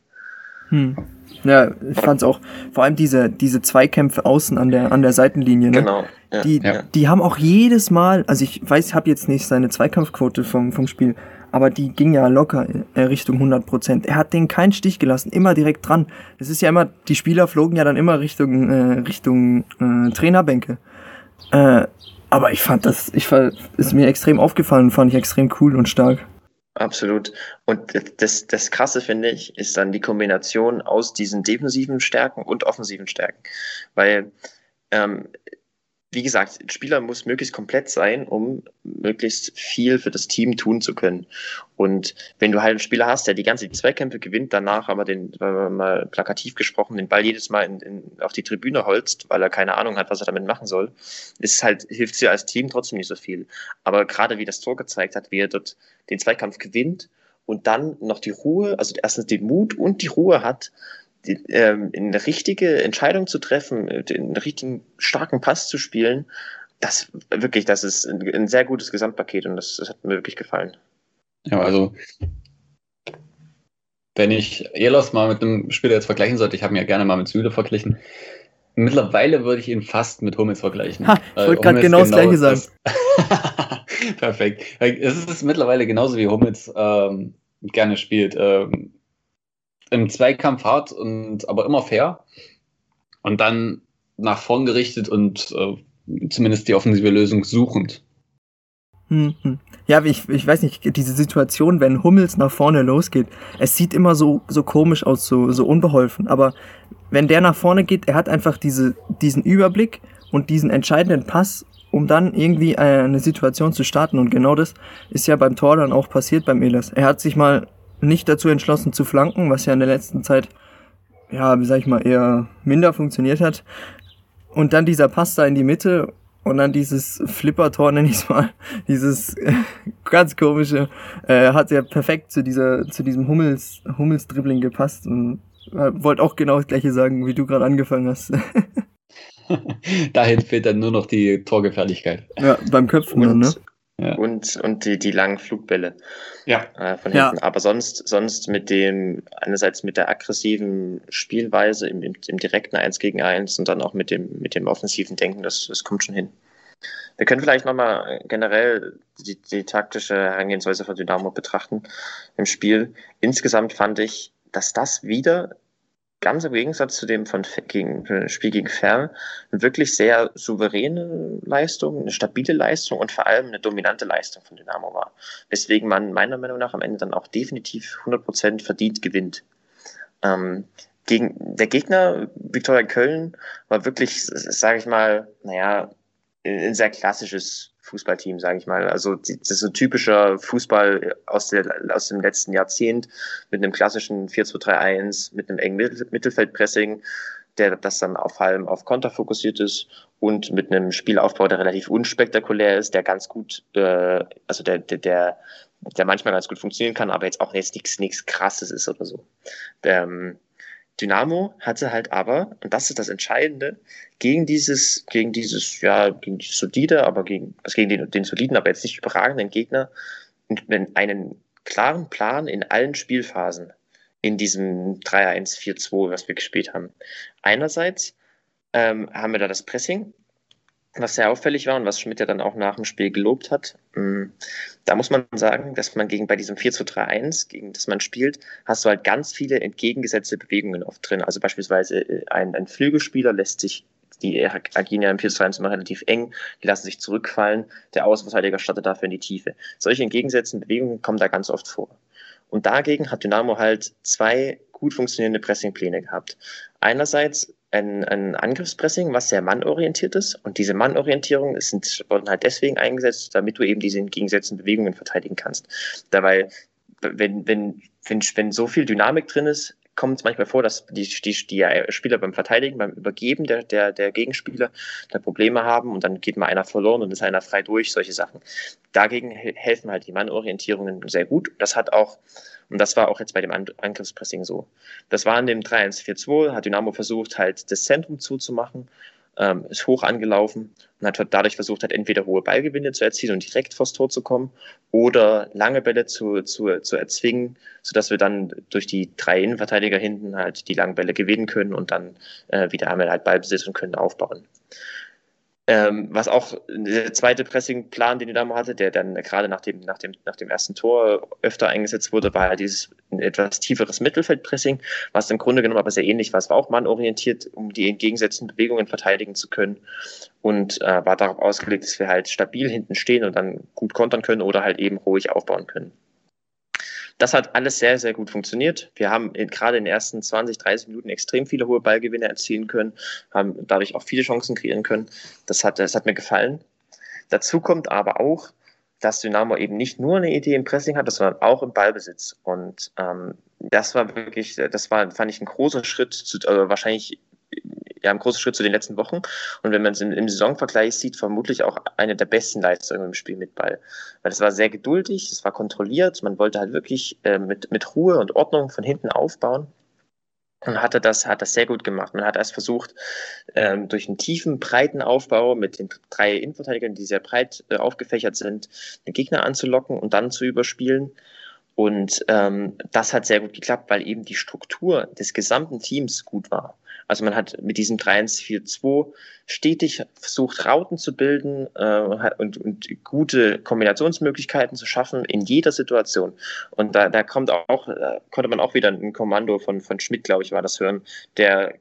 Hm. Ja, ich fand's auch, vor allem diese, diese Zweikämpfe außen an der, an der Seitenlinie, ne? Genau. Ja, die, ja. die haben auch jedes Mal, also ich weiß, ich habe jetzt nicht seine Zweikampfquote vom, vom Spiel, aber die ging ja locker Richtung 100 Prozent. Er hat den keinen Stich gelassen, immer direkt dran. Das ist ja immer, die Spieler flogen ja dann immer Richtung, äh, Richtung äh, Trainerbänke. Äh, aber ich fand das, ich fand, ist mir extrem aufgefallen, fand ich extrem cool und stark. Absolut. Und das, das Krasse, finde ich, ist dann die Kombination aus diesen defensiven Stärken und offensiven Stärken. Weil ähm, wie gesagt, ein Spieler muss möglichst komplett sein, um möglichst viel für das Team tun zu können. Und wenn du halt einen Spieler hast, der die ganze Zweikämpfe gewinnt, danach aber den, mal plakativ gesprochen, den Ball jedes Mal in, in, auf die Tribüne holzt, weil er keine Ahnung hat, was er damit machen soll, ist halt, hilft dir als Team trotzdem nicht so viel. Aber gerade wie das Tor gezeigt hat, wie er dort den Zweikampf gewinnt und dann noch die Ruhe, also erstens den Mut und die Ruhe hat, die, ähm, eine richtige Entscheidung zu treffen, den richtigen starken Pass zu spielen, das wirklich, das ist ein, ein sehr gutes Gesamtpaket und das, das, hat mir wirklich gefallen. Ja, also wenn ich Elos mal mit einem Spieler jetzt vergleichen sollte, ich habe ihn ja gerne mal mit Süle verglichen. Mittlerweile würde ich ihn fast mit Hummels vergleichen. Ha, ich wollte gerade genau das gleiche sagen. Perfekt. Es ist mittlerweile genauso wie Hummels ähm, gerne spielt. Ähm, im Zweikampf hart und aber immer fair. Und dann nach vorn gerichtet und äh, zumindest die offensive Lösung suchend. Hm, hm. Ja, ich, ich weiß nicht, diese Situation, wenn Hummels nach vorne losgeht, es sieht immer so, so komisch aus, so, so unbeholfen. Aber wenn der nach vorne geht, er hat einfach diese, diesen Überblick und diesen entscheidenden Pass, um dann irgendwie eine Situation zu starten. Und genau das ist ja beim Tor dann auch passiert beim Elas. Er hat sich mal nicht dazu entschlossen zu flanken, was ja in der letzten Zeit, ja, wie sag ich mal, eher minder funktioniert hat. Und dann dieser Pass da in die Mitte Und dann dieses Flipper-Tor, nenne ich es mal, dieses äh, ganz komische, äh, hat ja perfekt zu dieser, zu diesem Hummels, Hummels-Dribbling gepasst und äh, wollte auch genau das gleiche sagen, wie du gerade angefangen hast. Dahin fehlt dann nur noch die Torgefährlichkeit. Ja, beim Köpfen und, dann, ne? Ja. Und, und die, die langen Flugbälle. Ja. Äh, von hinten. Ja. Aber sonst, sonst mit dem, einerseits mit der aggressiven Spielweise im, im, im direkten 1 gegen 1 und dann auch mit dem, mit dem offensiven Denken, das, das kommt schon hin. Wir können vielleicht nochmal generell die, die taktische Herangehensweise von Dynamo betrachten im Spiel. Insgesamt fand ich, dass das wieder ganz im Gegensatz zu dem von gegen, äh, Spiel gegen Fern eine wirklich sehr souveräne Leistung, eine stabile Leistung und vor allem eine dominante Leistung von Dynamo war. Weswegen man meiner Meinung nach am Ende dann auch definitiv 100% verdient gewinnt. Ähm, gegen, der Gegner, Viktoria Köln, war wirklich, sage ich mal, naja, ein sehr klassisches Fußballteam, sage ich mal. Also das ist so typischer Fußball aus, der, aus dem letzten Jahrzehnt mit einem klassischen 4-2-3-1, mit einem engen Mittelfeldpressing, der das dann auf allem auf Konter fokussiert ist und mit einem Spielaufbau, der relativ unspektakulär ist, der ganz gut, äh, also der, der, der, der manchmal ganz gut funktionieren kann, aber jetzt auch jetzt nichts, nichts krasses ist oder so. Ähm, Dynamo hatte halt aber, und das ist das Entscheidende, gegen dieses, gegen dieses, ja, gegen dieses solide, aber gegen, also gegen den, den soliden, aber jetzt nicht überragenden Gegner, einen klaren Plan in allen Spielphasen in diesem 3-1-4-2, was wir gespielt haben. Einerseits ähm, haben wir da das Pressing, was sehr auffällig war und was Schmidt ja dann auch nach dem Spiel gelobt hat. Mm, da muss man sagen, dass man gegen bei diesem 4 zu 3 1, gegen das man spielt, hast du halt ganz viele entgegengesetzte Bewegungen oft drin. Also beispielsweise äh, ein, ein Flügelspieler lässt sich die agieren ja im 4 zu 1 immer relativ eng, die lassen sich zurückfallen, der Außenverteidiger startet dafür in die Tiefe. Solche entgegengesetzten Bewegungen kommen da ganz oft vor. Und dagegen hat Dynamo halt zwei gut funktionierende Pressingpläne gehabt. Einerseits ein, ein Angriffspressing, was sehr mannorientiert ist. Und diese Mannorientierung sind, wurden halt deswegen eingesetzt, damit du eben diese entgegengesetzten Bewegungen verteidigen kannst. Dabei, wenn, wenn, wenn, wenn so viel Dynamik drin ist, kommt es manchmal vor, dass die, die, die Spieler beim Verteidigen, beim Übergeben der, der, der Gegenspieler da Probleme haben und dann geht mal einer verloren und ist einer frei durch, solche Sachen. Dagegen helfen halt die Mannorientierungen sehr gut. Das hat auch und das war auch jetzt bei dem Angriffspressing so. Das war in dem 3-1-4-2, hat Dynamo versucht, halt das Zentrum zuzumachen, ähm, ist hoch angelaufen und hat dadurch versucht, halt entweder hohe Ballgewinne zu erzielen und direkt vors Tor zu kommen oder lange Bälle zu, zu, zu erzwingen, sodass wir dann durch die drei Innenverteidiger hinten halt die langen Bälle gewinnen können und dann äh, wieder einmal halt Ballbesitz und können aufbauen. Ähm, was auch der zweite Pressingplan, den Dynamo hatte, der dann gerade nach dem, nach, dem, nach dem ersten Tor öfter eingesetzt wurde, war dieses etwas tieferes Mittelfeldpressing, was im Grunde genommen aber sehr ähnlich war. Es war auch mannorientiert, um die entgegengesetzten Bewegungen verteidigen zu können und äh, war darauf ausgelegt, dass wir halt stabil hinten stehen und dann gut kontern können oder halt eben ruhig aufbauen können. Das hat alles sehr, sehr gut funktioniert. Wir haben in, gerade in den ersten 20, 30 Minuten extrem viele hohe Ballgewinne erzielen können, haben dadurch auch viele Chancen kreieren können. Das hat, das hat mir gefallen. Dazu kommt aber auch, dass Dynamo eben nicht nur eine Idee im Pressing hat, sondern auch im Ballbesitz. Und ähm, das war wirklich, das war, fand ich ein großer Schritt, zu, also wahrscheinlich ja, ein großer Schritt zu den letzten Wochen. Und wenn man es im, im Saisonvergleich sieht, vermutlich auch eine der besten Leistungen im Spiel mit Ball. Weil es war sehr geduldig, es war kontrolliert, man wollte halt wirklich äh, mit, mit Ruhe und Ordnung von hinten aufbauen. Und hatte das, hat das sehr gut gemacht. Man hat erst versucht, ähm, durch einen tiefen, breiten Aufbau mit den drei Innenverteidigern, die sehr breit äh, aufgefächert sind, den Gegner anzulocken und dann zu überspielen. Und ähm, das hat sehr gut geklappt, weil eben die Struktur des gesamten Teams gut war. Also man hat mit diesem 3-1-4-2 stetig versucht, Rauten zu bilden äh, und, und, gute Kombinationsmöglichkeiten zu schaffen in jeder Situation. Und da, da kommt auch, da konnte man auch wieder ein Kommando von, von Schmidt, glaube ich, war das hören, der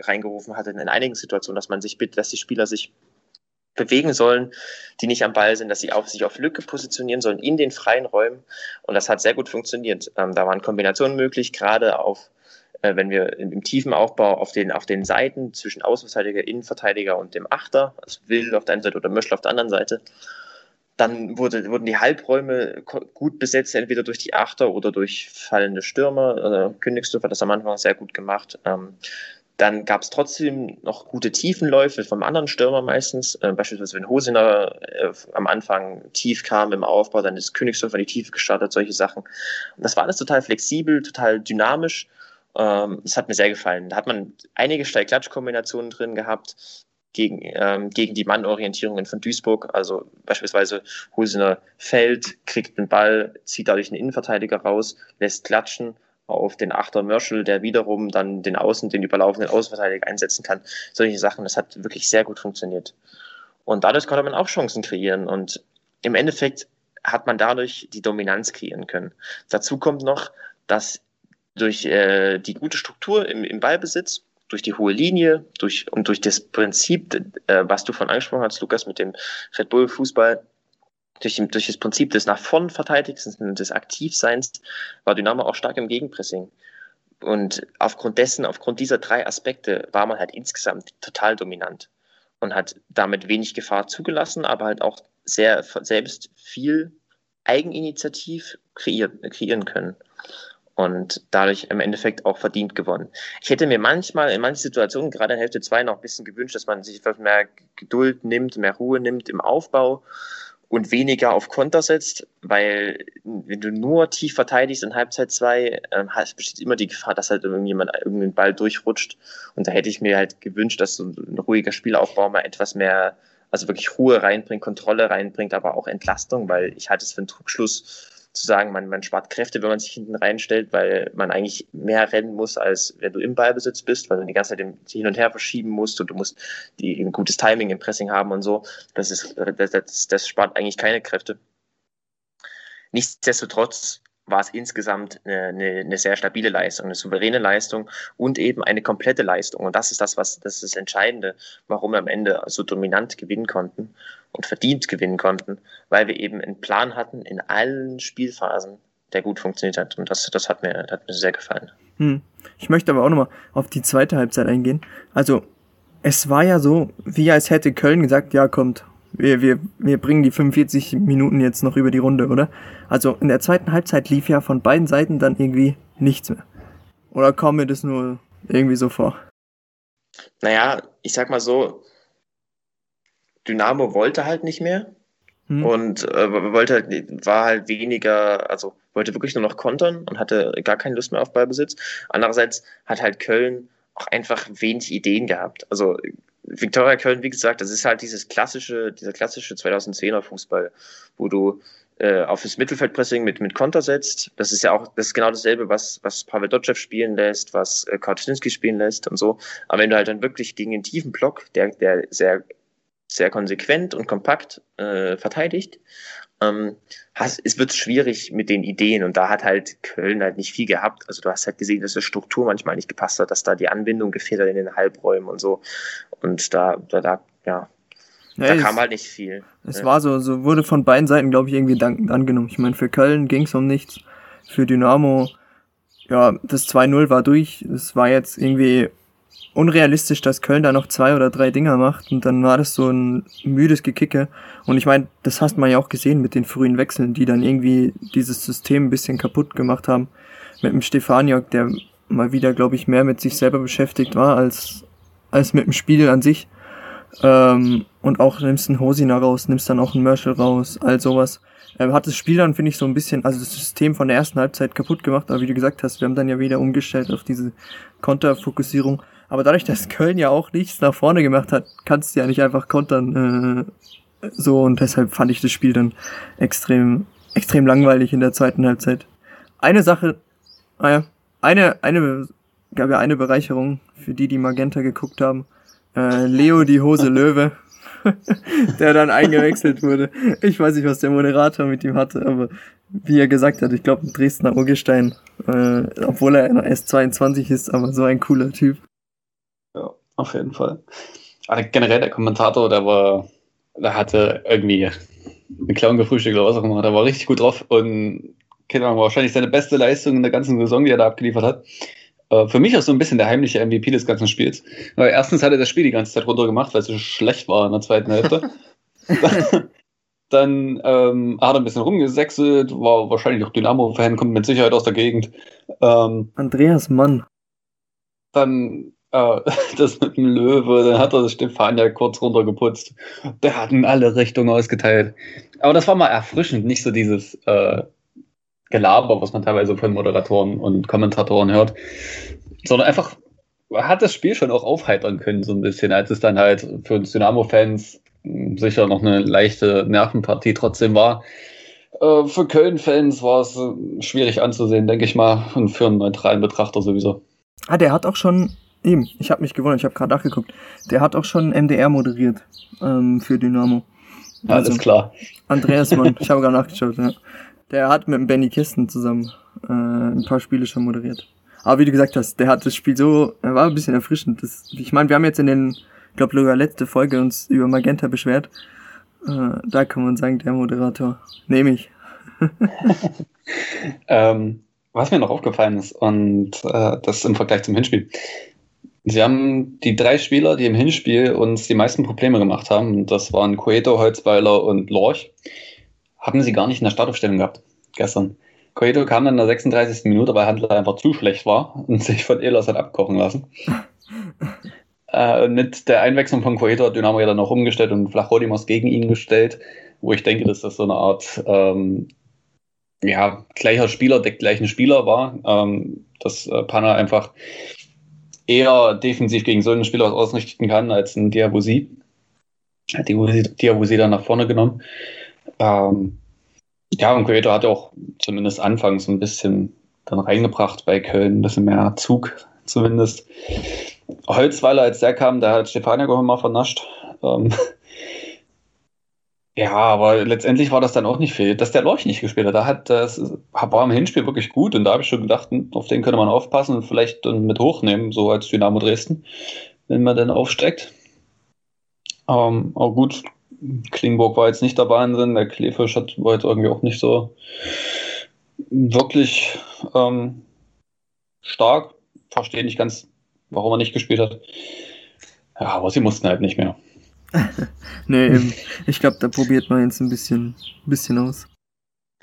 reingerufen hatte in einigen Situationen, dass man sich bittet, dass die Spieler sich bewegen sollen, die nicht am Ball sind, dass sie auf, sich auf Lücke positionieren sollen in den freien Räumen. Und das hat sehr gut funktioniert. Ähm, da waren Kombinationen möglich, gerade auf äh, wenn wir im, tiefen Aufbau auf den, auf den Seiten zwischen Außenverteidiger, Innenverteidiger und dem Achter, also Will auf der einen Seite oder Möschel auf der anderen Seite, dann wurde, wurden die Halbräume gut besetzt, entweder durch die Achter oder durch fallende Stürmer. Also Königsdorf hat das am Anfang sehr gut gemacht. Ähm, Dann gab es trotzdem noch gute Tiefenläufe vom anderen Stürmer meistens. Äh, beispielsweise, wenn Hosiner äh, am Anfang tief kam im Aufbau, dann ist Königsdorf in die Tiefe gestartet, solche Sachen. Und das war alles total flexibel, total dynamisch. Ähm, das hat mir sehr gefallen. Da hat man einige Steil-Klatsch-Kombinationen drin gehabt gegen, ähm, gegen die Mannorientierungen von Duisburg. Also beispielsweise Hosiner fällt, kriegt den Ball, zieht dadurch einen Innenverteidiger raus, lässt klatschen auf den Achter Mörschel, der wiederum dann den Außen, den überlaufenden Außenverteidiger einsetzen kann. Solche Sachen, das hat wirklich sehr gut funktioniert. Und dadurch konnte man auch Chancen kreieren. Und im Endeffekt hat man dadurch die Dominanz kreieren können. Dazu kommt noch, dass durch äh, die gute Struktur im, im Ballbesitz, durch die hohe Linie durch, und durch das Prinzip, äh, was du von angesprochen hast, Lukas, mit dem Red Bull Fußball, durch, durch das Prinzip des nach vorn Verteidigens und des Aktivseins war Dynamo auch stark im Gegenpressing. Und aufgrund dessen, aufgrund dieser drei Aspekte war man halt insgesamt total dominant und hat damit wenig Gefahr zugelassen, aber halt auch sehr selbst viel Eigeninitiativ kreieren, kreieren können und dadurch im Endeffekt auch verdient gewonnen. Ich hätte mir manchmal in manchen Situationen, gerade in Hälfte 2, noch ein bisschen gewünscht, dass man sich etwas mehr Geduld nimmt, mehr Ruhe nimmt im Aufbau und weniger auf Konter setzt, weil wenn du nur tief verteidigst in Halbzeit 2, ähm, besteht immer die Gefahr, dass halt irgendjemand irgendeinen Ball durchrutscht. Und da hätte ich mir halt gewünscht, dass so ein ruhiger Spielaufbau mal etwas mehr, also wirklich Ruhe reinbringt, Kontrolle reinbringt, aber auch Entlastung, weil ich halte es für einen Druckschluss, zu sagen, man, man spart Kräfte, wenn man sich hinten reinstellt, weil man eigentlich mehr rennen muss, als wenn du im Ballbesitz bist, weil du die ganze Zeit hin und her verschieben musst und du musst die, ein gutes Timing im Pressing haben und so. Das, ist, das, das, das spart eigentlich keine Kräfte. Nichtsdestotrotz war es insgesamt eine, eine, eine, sehr stabile Leistung, eine souveräne Leistung und eben eine komplette Leistung. Und das ist das, was das ist das Entscheidende, warum wir am Ende so dominant gewinnen konnten und verdient gewinnen konnten, weil wir eben einen Plan hatten in allen Spielphasen, der gut funktioniert hat. Und das, das hat, mir, hat mir sehr gefallen. Hm. Ich möchte aber auch nochmal auf die zweite Halbzeit eingehen. Also, es war ja so, wie als hätte Köln gesagt, ja, kommt, wir, wir, wir bringen die 45 Minuten jetzt noch über die Runde, oder? Also in der zweiten Halbzeit lief ja von beiden Seiten dann irgendwie nichts mehr. Oder kam mir das nur irgendwie so vor? Naja, ich sag mal so, Dynamo wollte halt nicht mehr. Hm. Und äh, wollte halt, war halt weniger, also wollte wirklich nur noch kontern und hatte gar keine Lust mehr auf Ballbesitz. Andererseits hat halt Köln auch einfach wenig Ideen gehabt. Also Viktoria Köln, wie gesagt, das ist halt dieses klassische, dieser klassische 2010er Fußball, wo du äh, auf das Mittelfeldpressing mit, mit Konter setzt. Das ist ja auch, das ist genau dasselbe, was, was Pavel Dotschew spielen lässt, was äh, Kautschinski spielen lässt und so. Aber wenn du halt dann wirklich gegen den tiefen Block, der, der sehr, sehr konsequent und kompakt äh, verteidigt, ähm, hast, es wird schwierig mit den Ideen und da hat halt Köln halt nicht viel gehabt. Also du hast halt gesehen, dass die Struktur manchmal nicht gepasst hat, dass da die Anbindung gefehlt hat in den Halbräumen und so. Und da, da, da ja, ja, da kam halt nicht viel. Es ja. war so, so wurde von beiden Seiten, glaube ich, irgendwie dankend angenommen. Ich meine, für Köln ging es um nichts. Für Dynamo, ja, das 2-0 war durch. Es war jetzt irgendwie unrealistisch, dass Köln da noch zwei oder drei Dinger macht und dann war das so ein müdes Gekicke. Und ich meine, das hast man ja auch gesehen mit den frühen Wechseln, die dann irgendwie dieses System ein bisschen kaputt gemacht haben. Mit dem Stefaniok, der mal wieder, glaube ich, mehr mit sich selber beschäftigt war als, als mit dem Spiel an sich. Ähm, und auch nimmst einen Hosina raus, nimmst dann auch einen Merschel raus, all sowas. Ähm, hat das Spiel dann, finde ich, so ein bisschen, also das System von der ersten Halbzeit kaputt gemacht, aber wie du gesagt hast, wir haben dann ja wieder umgestellt auf diese Konterfokussierung. Aber dadurch, dass Köln ja auch nichts nach vorne gemacht hat, kannst du ja nicht einfach kontern. Äh, so und deshalb fand ich das Spiel dann extrem, extrem langweilig in der zweiten Halbzeit. Eine Sache, naja, ah eine, eine, gab ja eine Bereicherung für die, die Magenta geguckt haben. Äh, Leo die Hose Löwe, der dann eingewechselt wurde. Ich weiß nicht, was der Moderator mit ihm hatte, aber wie er gesagt hat, ich glaube ein Dresdner Urgestein, äh, obwohl er erst 22 ist, aber so ein cooler Typ. Ja, auf jeden Fall. Aber generell der Kommentator, der war, der hatte irgendwie einen Clown gefrühstückt oder was auch immer, der war richtig gut drauf und keine Ahnung, wahrscheinlich seine beste Leistung in der ganzen Saison, die er da abgeliefert hat. Äh, für mich auch so ein bisschen der heimliche MVP des ganzen Spiels. Weil erstens hat er das Spiel die ganze Zeit runter gemacht, weil es so schlecht war in der zweiten Hälfte. Dann ähm, hat er ein bisschen rumgesächselt, war wahrscheinlich auch Dynamo-Fan, kommt mit Sicherheit aus der Gegend. Ähm, Andreas Mann. Dann äh, das mit dem Löwe, dann hat er das Stefania kurz runtergeputzt. Der hat in alle Richtungen ausgeteilt. Aber das war mal erfrischend, nicht so dieses äh, Gelaber, was man teilweise von Moderatoren und Kommentatoren hört, sondern einfach hat das Spiel schon auch aufheitern können, so ein bisschen, als es dann halt für uns Dynamo-Fans hm, sicher noch eine leichte Nervenpartie trotzdem war. Äh, für Köln-Fans war es äh, schwierig anzusehen, denke ich mal, und für einen neutralen Betrachter sowieso. Ah, der hat auch schon, eben, ich habe mich gewundert, ich habe gerade nachgeguckt, der hat auch schon MDR moderiert ähm, für Dynamo. Also, Alles klar. Andreas Mann, ich habe gerade nachgeschaut, ja. Der hat mit Benny Kisten zusammen äh, ein paar Spiele schon moderiert. Aber wie du gesagt hast, der hat das Spiel so, er war ein bisschen erfrischend. Das, ich meine, wir haben jetzt in den, ich glaube, sogar letzte Folge uns über Magenta beschwert. Äh, da kann man sagen, der Moderator. Nehme ich. ähm, was mir noch aufgefallen ist, und äh, das im Vergleich zum Hinspiel. Sie haben die drei Spieler, die im Hinspiel uns die meisten Probleme gemacht haben, das waren Coeto, Holzweiler und Lorch, haben sie gar nicht in der Startaufstellung gehabt gestern. Coeto kam dann in der 36. Minute, weil Handler einfach zu schlecht war und sich von Ehlers hat abkochen lassen. äh, mit der Einwechslung von Coeto hat Dynamo ja dann auch umgestellt und Flachrodimos gegen ihn gestellt, wo ich denke, dass das so eine Art ähm, ja, gleicher Spieler deckt gleichen Spieler war, ähm, dass äh, Panna einfach eher defensiv gegen so einen Spieler ausrichten kann als ein Diabusi. Hat Diabusi dann nach vorne genommen. Ähm, ja, und Coeto hat auch zumindest anfangs ein bisschen dann reingebracht bei Köln, ein bisschen mehr Zug zumindest. Holzweiler, als der kam, da hat Stefania mal vernascht. Ähm, ja, aber letztendlich war das dann auch nicht viel, dass der Lorch nicht gespielt hat. Da hat das war im Hinspiel wirklich gut und da habe ich schon gedacht, hm, auf den könnte man aufpassen und vielleicht dann mit hochnehmen, so als Dynamo Dresden, wenn man dann aufsteigt. Ähm, aber gut, Klingburg war jetzt nicht der Wahnsinn, der Kleefisch hat, war jetzt irgendwie auch nicht so wirklich ähm, stark. Verstehe nicht ganz, warum er nicht gespielt hat. Ja, aber sie mussten halt nicht mehr. nee, ich glaube, da probiert man jetzt ein bisschen, bisschen aus.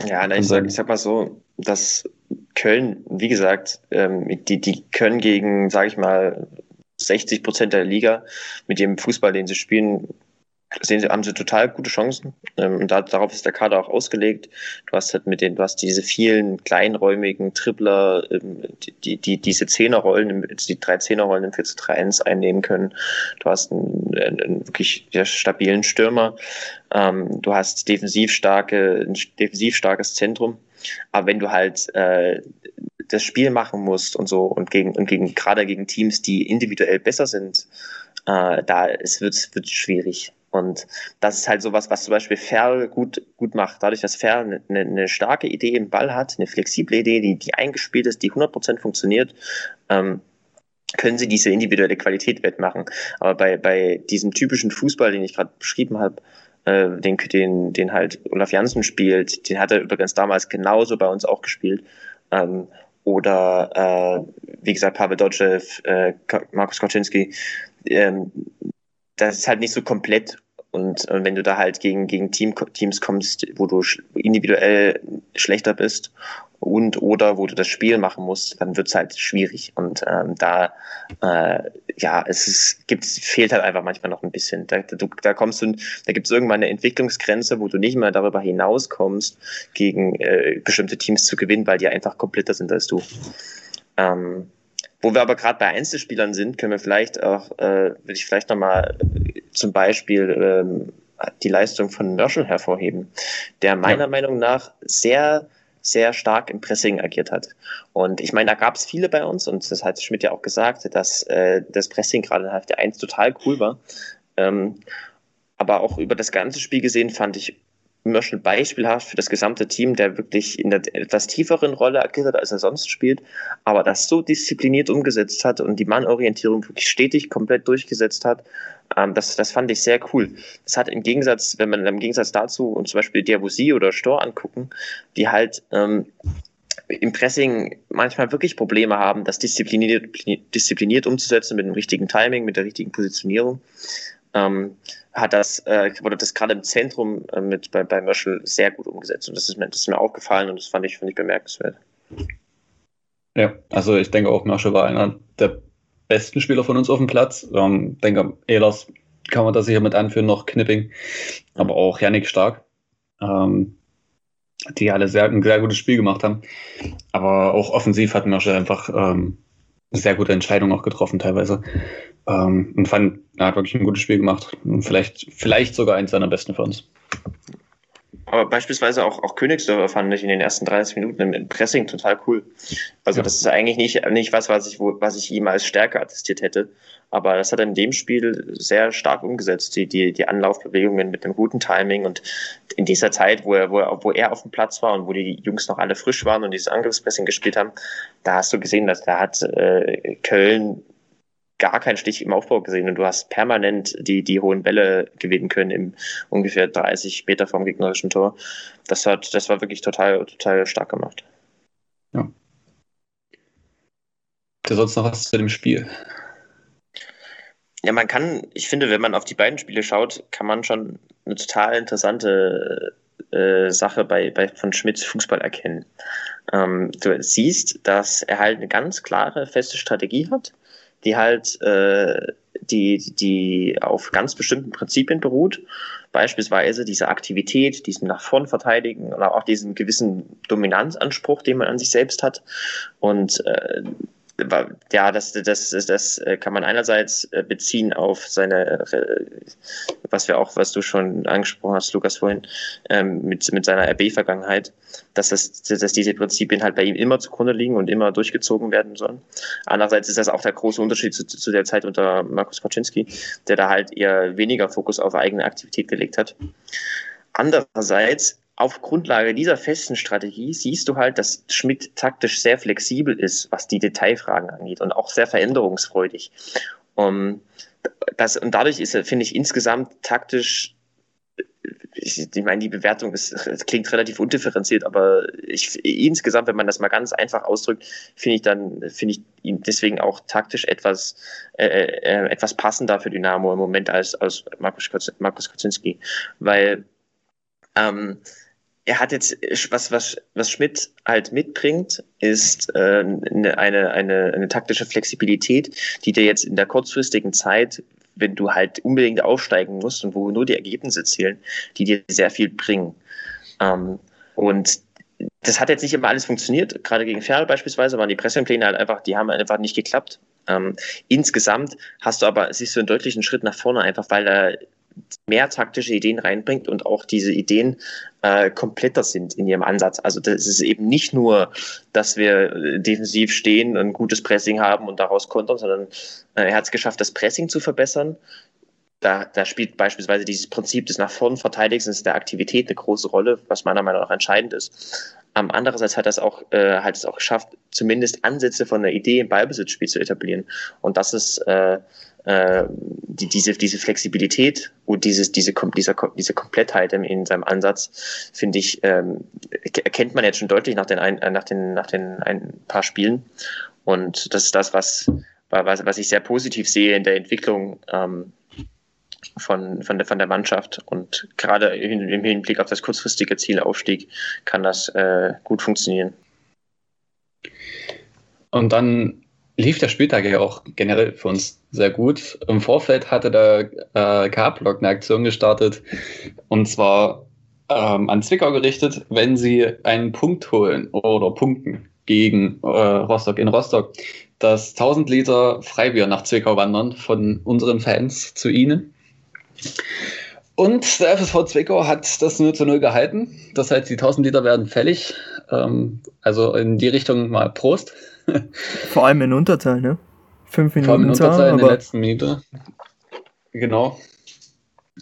Ja, na, ich, sag, ich sag mal so, dass Köln, wie gesagt, ähm, die, die können gegen, sage ich mal, 60 Prozent der Liga mit dem Fußball, den sie spielen, sehen sie, haben sie total gute Chancen. Ähm, da, darauf ist der Kader auch ausgelegt. Du hast halt mit den, du hast diese vielen kleinräumigen Tripler, ähm, die, die, diese Zehnerrollen, die drei Zehnerrollen im 4 zu 3 1 einnehmen können. Du hast einen, einen wirklich sehr stabilen Stürmer. Ähm, du hast defensiv starke, ein defensiv starkes Zentrum. Aber wenn du halt äh, das Spiel machen musst und so und gegen, und gegen, gerade gegen Teams, die individuell besser sind, äh, da es wird, wird schwierig. Und das ist halt sowas, was zum Beispiel Ferl gut, gut macht. Dadurch, dass Ferl eine, eine starke Idee im Ball hat, eine flexible Idee, die, die eingespielt ist, die 100% funktioniert, ähm, können sie diese individuelle Qualität wettmachen. Aber bei, bei diesem typischen Fußball, den ich gerade beschrieben habe, äh, den, den, den halt Olaf Janssen spielt, den hat er übrigens damals genauso bei uns auch gespielt. Ähm, oder äh, wie gesagt, Pavel Dodschew, äh, Markus Koczynski, ähm, das ist halt nicht so komplett und äh, wenn du da halt gegen, gegen Team, Teams kommst, wo du individuell schlechter bist und oder wo du das Spiel machen musst, dann wird es halt schwierig. Und ähm, da, äh, ja, es ist, gibt, fehlt halt einfach manchmal noch ein bisschen. Da, du, da kommst du, da gibt es irgendwann eine Entwicklungsgrenze, wo du nicht mehr darüber hinauskommst, gegen äh, bestimmte Teams zu gewinnen, weil die einfach kompletter sind als du. Ähm, wo wir aber gerade bei Einzelspielern sind, können wir vielleicht auch, äh, will ich vielleicht nochmal zum Beispiel ähm, die Leistung von Merschel hervorheben, der meiner ja. Meinung nach sehr sehr stark im Pressing agiert hat. Und ich meine, da gab es viele bei uns, und das hat Schmidt ja auch gesagt, dass äh, das Pressing gerade in Hälfte 1 total cool war. Ähm, aber auch über das ganze Spiel gesehen fand ich Merchant beispielhaft für das gesamte Team, der wirklich in der etwas tieferen Rolle agiert hat, als er sonst spielt, aber das so diszipliniert umgesetzt hat und die Mannorientierung wirklich stetig komplett durchgesetzt hat. Ähm, das, das fand ich sehr cool. Das hat im Gegensatz, wenn man im Gegensatz dazu und zum Beispiel Diabusi oder Stor angucken, die halt ähm, im Pressing manchmal wirklich Probleme haben, das diszipliniert, diszipliniert umzusetzen mit dem richtigen Timing, mit der richtigen Positionierung ähm, hat das, äh, wurde das gerade im Zentrum äh, mit bei, bei Merschel sehr gut umgesetzt. Und das ist, mir, das ist mir aufgefallen und das fand ich, fand ich bemerkenswert. Ja, also ich denke auch, Merschel war einer der besten Spieler von uns auf dem Platz. Ähm, denke, Ehlers kann man da sicher mit anführen, noch Knipping, aber auch Yannick Stark, ähm, die alle sehr, ein sehr gutes Spiel gemacht haben. Aber auch offensiv hatten wir schon einfach ähm, sehr gute Entscheidungen auch getroffen teilweise. Ähm, und fand, er hat wirklich ein gutes Spiel gemacht. Und vielleicht, vielleicht sogar eins seiner besten für uns. Aber beispielsweise auch, auch Königsdörfer fand ich in den ersten 30 Minuten im Pressing total cool. Also ja. das ist eigentlich nicht, nicht was, was ich, wo, was ich ihm als Stärke attestiert hätte. Aber das hat er in dem Spiel sehr stark umgesetzt, die, die, die Anlaufbewegungen mit einem guten Timing und in dieser Zeit, wo er, wo, er, wo er auf dem Platz war und wo die Jungs noch alle frisch waren und dieses Angriffspressing gespielt haben, da hast du gesehen, dass da hat äh, Köln gar keinen Stich im Aufbau gesehen und du hast permanent die, die hohen Bälle gewinnen können im ungefähr 30 Meter vom gegnerischen Tor. Das hat, das war wirklich total, total stark gemacht. Ja. Du sonst noch was zu dem Spiel? Ja, man kann, ich finde, wenn man auf die beiden Spiele schaut, kann man schon eine total interessante äh, Sache bei, bei von Schmidts Fußball erkennen. Ähm, du siehst, dass er halt eine ganz klare, feste Strategie hat die halt äh, die, die auf ganz bestimmten Prinzipien beruht. Beispielsweise diese Aktivität, diesen nach vorn verteidigen oder auch diesen gewissen Dominanzanspruch, den man an sich selbst hat. Und äh, ja, das, das, das äh, kann man einerseits äh, beziehen auf seine, äh, was wir auch, was du schon angesprochen hast, Lukas, vorhin, ähm, mit, mit seiner RB-Vergangenheit, dass, das, dass diese Prinzipien halt bei ihm immer zugrunde liegen und immer durchgezogen werden sollen. Andererseits ist das auch der große Unterschied zu, zu der Zeit unter Markus Kaczynski, der da halt eher weniger Fokus auf eigene Aktivität gelegt hat. Andererseits auf Grundlage dieser festen Strategie siehst du halt, dass Schmidt taktisch sehr flexibel ist, was die Detailfragen angeht und auch sehr veränderungsfreudig. Um, das, und dadurch ist er, finde ich, insgesamt taktisch, ich, ich meine, die Bewertung ist, klingt relativ undifferenziert, aber ich, insgesamt, wenn man das mal ganz einfach ausdrückt, finde ich dann, finde ich ihn deswegen auch taktisch etwas, äh, äh, etwas passender für Dynamo im Moment als, als Markus, Markus Kocinski, weil ähm, er hat jetzt, was, was, was Schmidt halt mitbringt, ist äh, eine, eine, eine, eine taktische Flexibilität, die dir jetzt in der kurzfristigen Zeit, wenn du halt unbedingt aufsteigen musst und wo nur die Ergebnisse zählen, die dir sehr viel bringen. Ähm, und das hat jetzt nicht immer alles funktioniert. Gerade gegen Ferl beispielsweise waren die Pressingpläne halt einfach, die haben einfach nicht geklappt. Ähm, insgesamt hast du aber, siehst du einen deutlichen Schritt nach vorne, einfach weil er mehr taktische Ideen reinbringt und auch diese Ideen äh, kompletter sind in ihrem Ansatz. Also das ist eben nicht nur, dass wir defensiv stehen, ein gutes Pressing haben und daraus kontern, sondern äh, er hat es geschafft, das Pressing zu verbessern. Da, da spielt beispielsweise dieses Prinzip des nach vorn Verteidigens der Aktivität eine große Rolle, was meiner Meinung nach entscheidend ist. Ähm, andererseits hat das auch, äh, hat es auch geschafft, zumindest Ansätze von einer Idee im Ballbesitzspiel zu etablieren. Und das ist äh, äh, die, diese, diese Flexibilität und dieses, diese, dieser, diese Komplettheit in, in seinem Ansatz, finde ich, ähm, erkennt man jetzt schon deutlich nach den, ein, äh, nach den, nach den ein paar Spielen. Und das ist das, was, was, was ich sehr positiv sehe in der Entwicklung ähm, von, von, der, von der Mannschaft. Und gerade im Hinblick auf das kurzfristige Zielaufstieg kann das äh, gut funktionieren. Und dann lief der Spieltag ja auch generell für uns sehr gut. Im Vorfeld hatte der äh, K-Block eine Aktion gestartet und zwar ähm, an Zwickau gerichtet, wenn sie einen Punkt holen oder punkten gegen äh, Rostock in Rostock, dass 1000 Liter Freibier nach Zwickau wandern von unseren Fans zu ihnen. Und der FSV Zwickau hat das 0 zu 0 gehalten. Das heißt, die 1000 Liter werden fällig. Ähm, also in die Richtung mal Prost. Vor allem in Unterzahl, ne? Fünf Minuten. Vor allem in Unterzahl in der letzten Minute. Genau.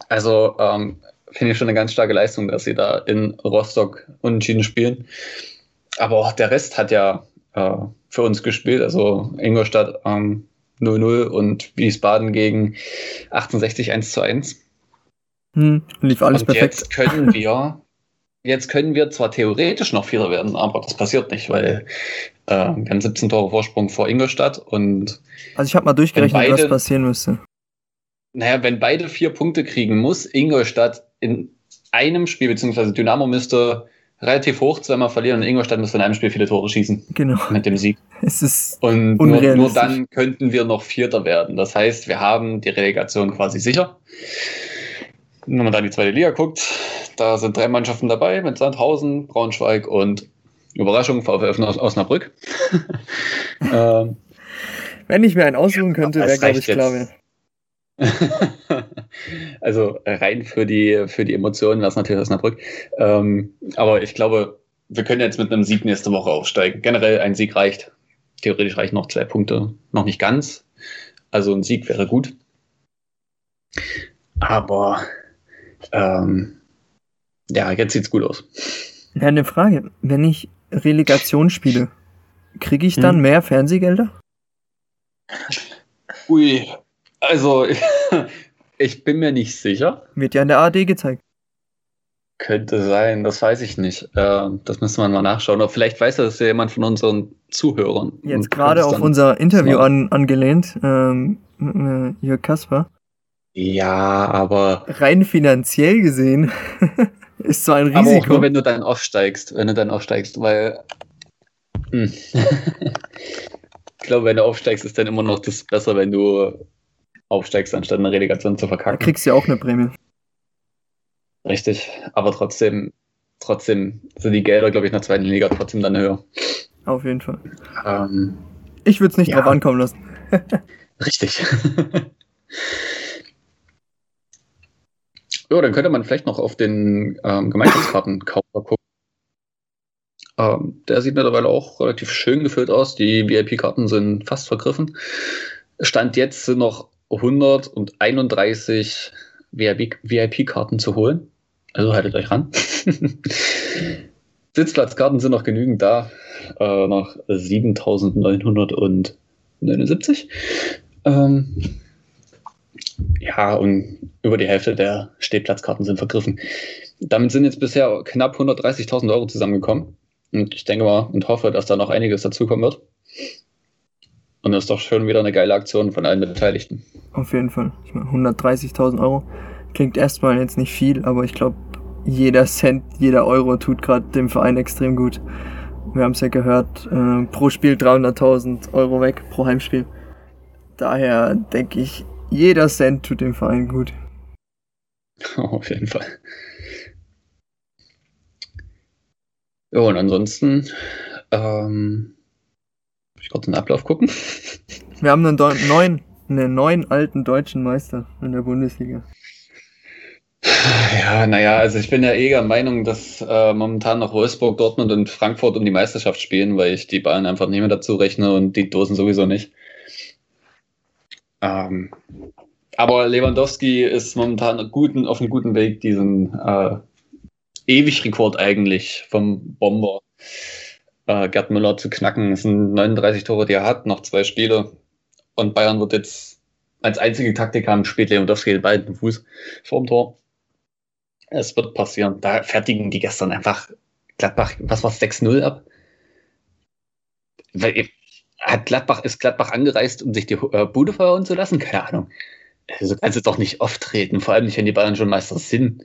Also ähm, finde ich schon eine ganz starke Leistung, dass sie da in Rostock unentschieden spielen. Aber auch der Rest hat ja äh, für uns gespielt. Also Ingolstadt ähm, 0-0 und Wiesbaden gegen 68 1 zu 1. Hm, lief alles und perfekt. Jetzt können wir, jetzt können wir zwar theoretisch noch Vierter werden, aber das passiert nicht, weil äh, wir haben 17 Tore Vorsprung vor Ingolstadt und. Also ich habe mal durchgerechnet, beide, was passieren müsste. Naja, wenn beide vier Punkte kriegen, muss Ingolstadt in einem Spiel, beziehungsweise Dynamo müsste relativ hoch zweimal verlieren und Ingolstadt müsste in einem Spiel viele Tore schießen. Genau. Mit dem Sieg. Es ist Und nur, nur dann könnten wir noch Vierter werden. Das heißt, wir haben die Relegation quasi sicher. Wenn man da in die zweite Liga guckt, da sind drei Mannschaften dabei mit Sandhausen, Braunschweig und Überraschung, VfL Osnabrück. ähm, Wenn ich mir einen aussuchen könnte, wäre, glaube ich, klar also rein für die, für die Emotionen wäre es natürlich Osnabrück. Ähm, aber ich glaube, wir können jetzt mit einem Sieg nächste Woche aufsteigen. Generell ein Sieg reicht. Theoretisch reichen noch zwei Punkte. Noch nicht ganz. Also ein Sieg wäre gut. Aber ähm, ja, jetzt sieht's gut aus. Ja, eine Frage. Wenn ich Relegation spiele, kriege ich dann hm. mehr Fernsehgelder? Ui, also ich bin mir nicht sicher. Wird ja in der AD gezeigt. Könnte sein, das weiß ich nicht. Äh, das müsste man mal nachschauen. Aber vielleicht weiß das ja jemand von unseren Zuhörern. Jetzt gerade auf unser Interview an, angelehnt, ähm, äh, Jörg Kasper. Ja, aber. Rein finanziell gesehen ist so ein Risiko. Aber auch nur, wenn du dann aufsteigst, wenn du dann aufsteigst, weil. Hm. ich glaube, wenn du aufsteigst, ist dann immer noch das besser, wenn du aufsteigst, anstatt eine Relegation zu verkacken. Da kriegst du ja auch eine Prämie. Richtig, aber trotzdem, trotzdem sind die Gelder, glaube ich, in der zweiten Liga trotzdem dann höher. Auf jeden Fall. Ähm, ich würde es nicht ja. drauf ankommen lassen. Richtig. Ja, dann könnte man vielleicht noch auf den ähm, Gemeinschaftskartenkaufer gucken. Ähm, der sieht mittlerweile auch relativ schön gefüllt aus. Die VIP-Karten sind fast vergriffen. Stand jetzt sind noch 131 VIP-Karten zu holen. Also haltet euch ran. Sitzplatzkarten sind noch genügend da. Äh, noch 7979. Ähm, ja, und über die Hälfte der Stehplatzkarten sind vergriffen. Damit sind jetzt bisher knapp 130.000 Euro zusammengekommen. Und ich denke mal und hoffe, dass da noch einiges dazukommen wird. Und das ist doch schon wieder eine geile Aktion von allen Beteiligten. Auf jeden Fall. Ich meine, 130.000 Euro klingt erstmal jetzt nicht viel, aber ich glaube, jeder Cent, jeder Euro tut gerade dem Verein extrem gut. Wir haben es ja gehört, äh, pro Spiel 300.000 Euro weg, pro Heimspiel. Daher denke ich, jeder Cent tut dem Verein gut. auf jeden Fall. Ja, und ansonsten, ähm, ich kurz den Ablauf gucken. Wir haben einen neuen, einen neuen alten deutschen Meister in der Bundesliga. Ja, naja, also ich bin ja eher Meinung, dass äh, momentan noch Wolfsburg, Dortmund und Frankfurt um die Meisterschaft spielen, weil ich die Bayern einfach nicht mehr dazu rechne und die Dosen sowieso nicht. Ähm, aber Lewandowski ist momentan guten, auf einem guten Weg, diesen äh, Ewig-Rekord eigentlich vom Bomber äh, Gerd Müller zu knacken. Es sind 39 Tore, die er hat, noch zwei Spiele. Und Bayern wird jetzt als einzige Taktik haben, spielt Lewandowski den beiden Fuß vorm Tor. Es wird passieren. Da fertigen die gestern einfach Gladbach, was war 6-0 ab? Hat Gladbach, ist Gladbach angereist, um sich die äh, Bude verhauen zu lassen? Keine Ahnung. Also kannst du doch nicht auftreten, vor allem nicht, wenn die Bayern schon Meister sind.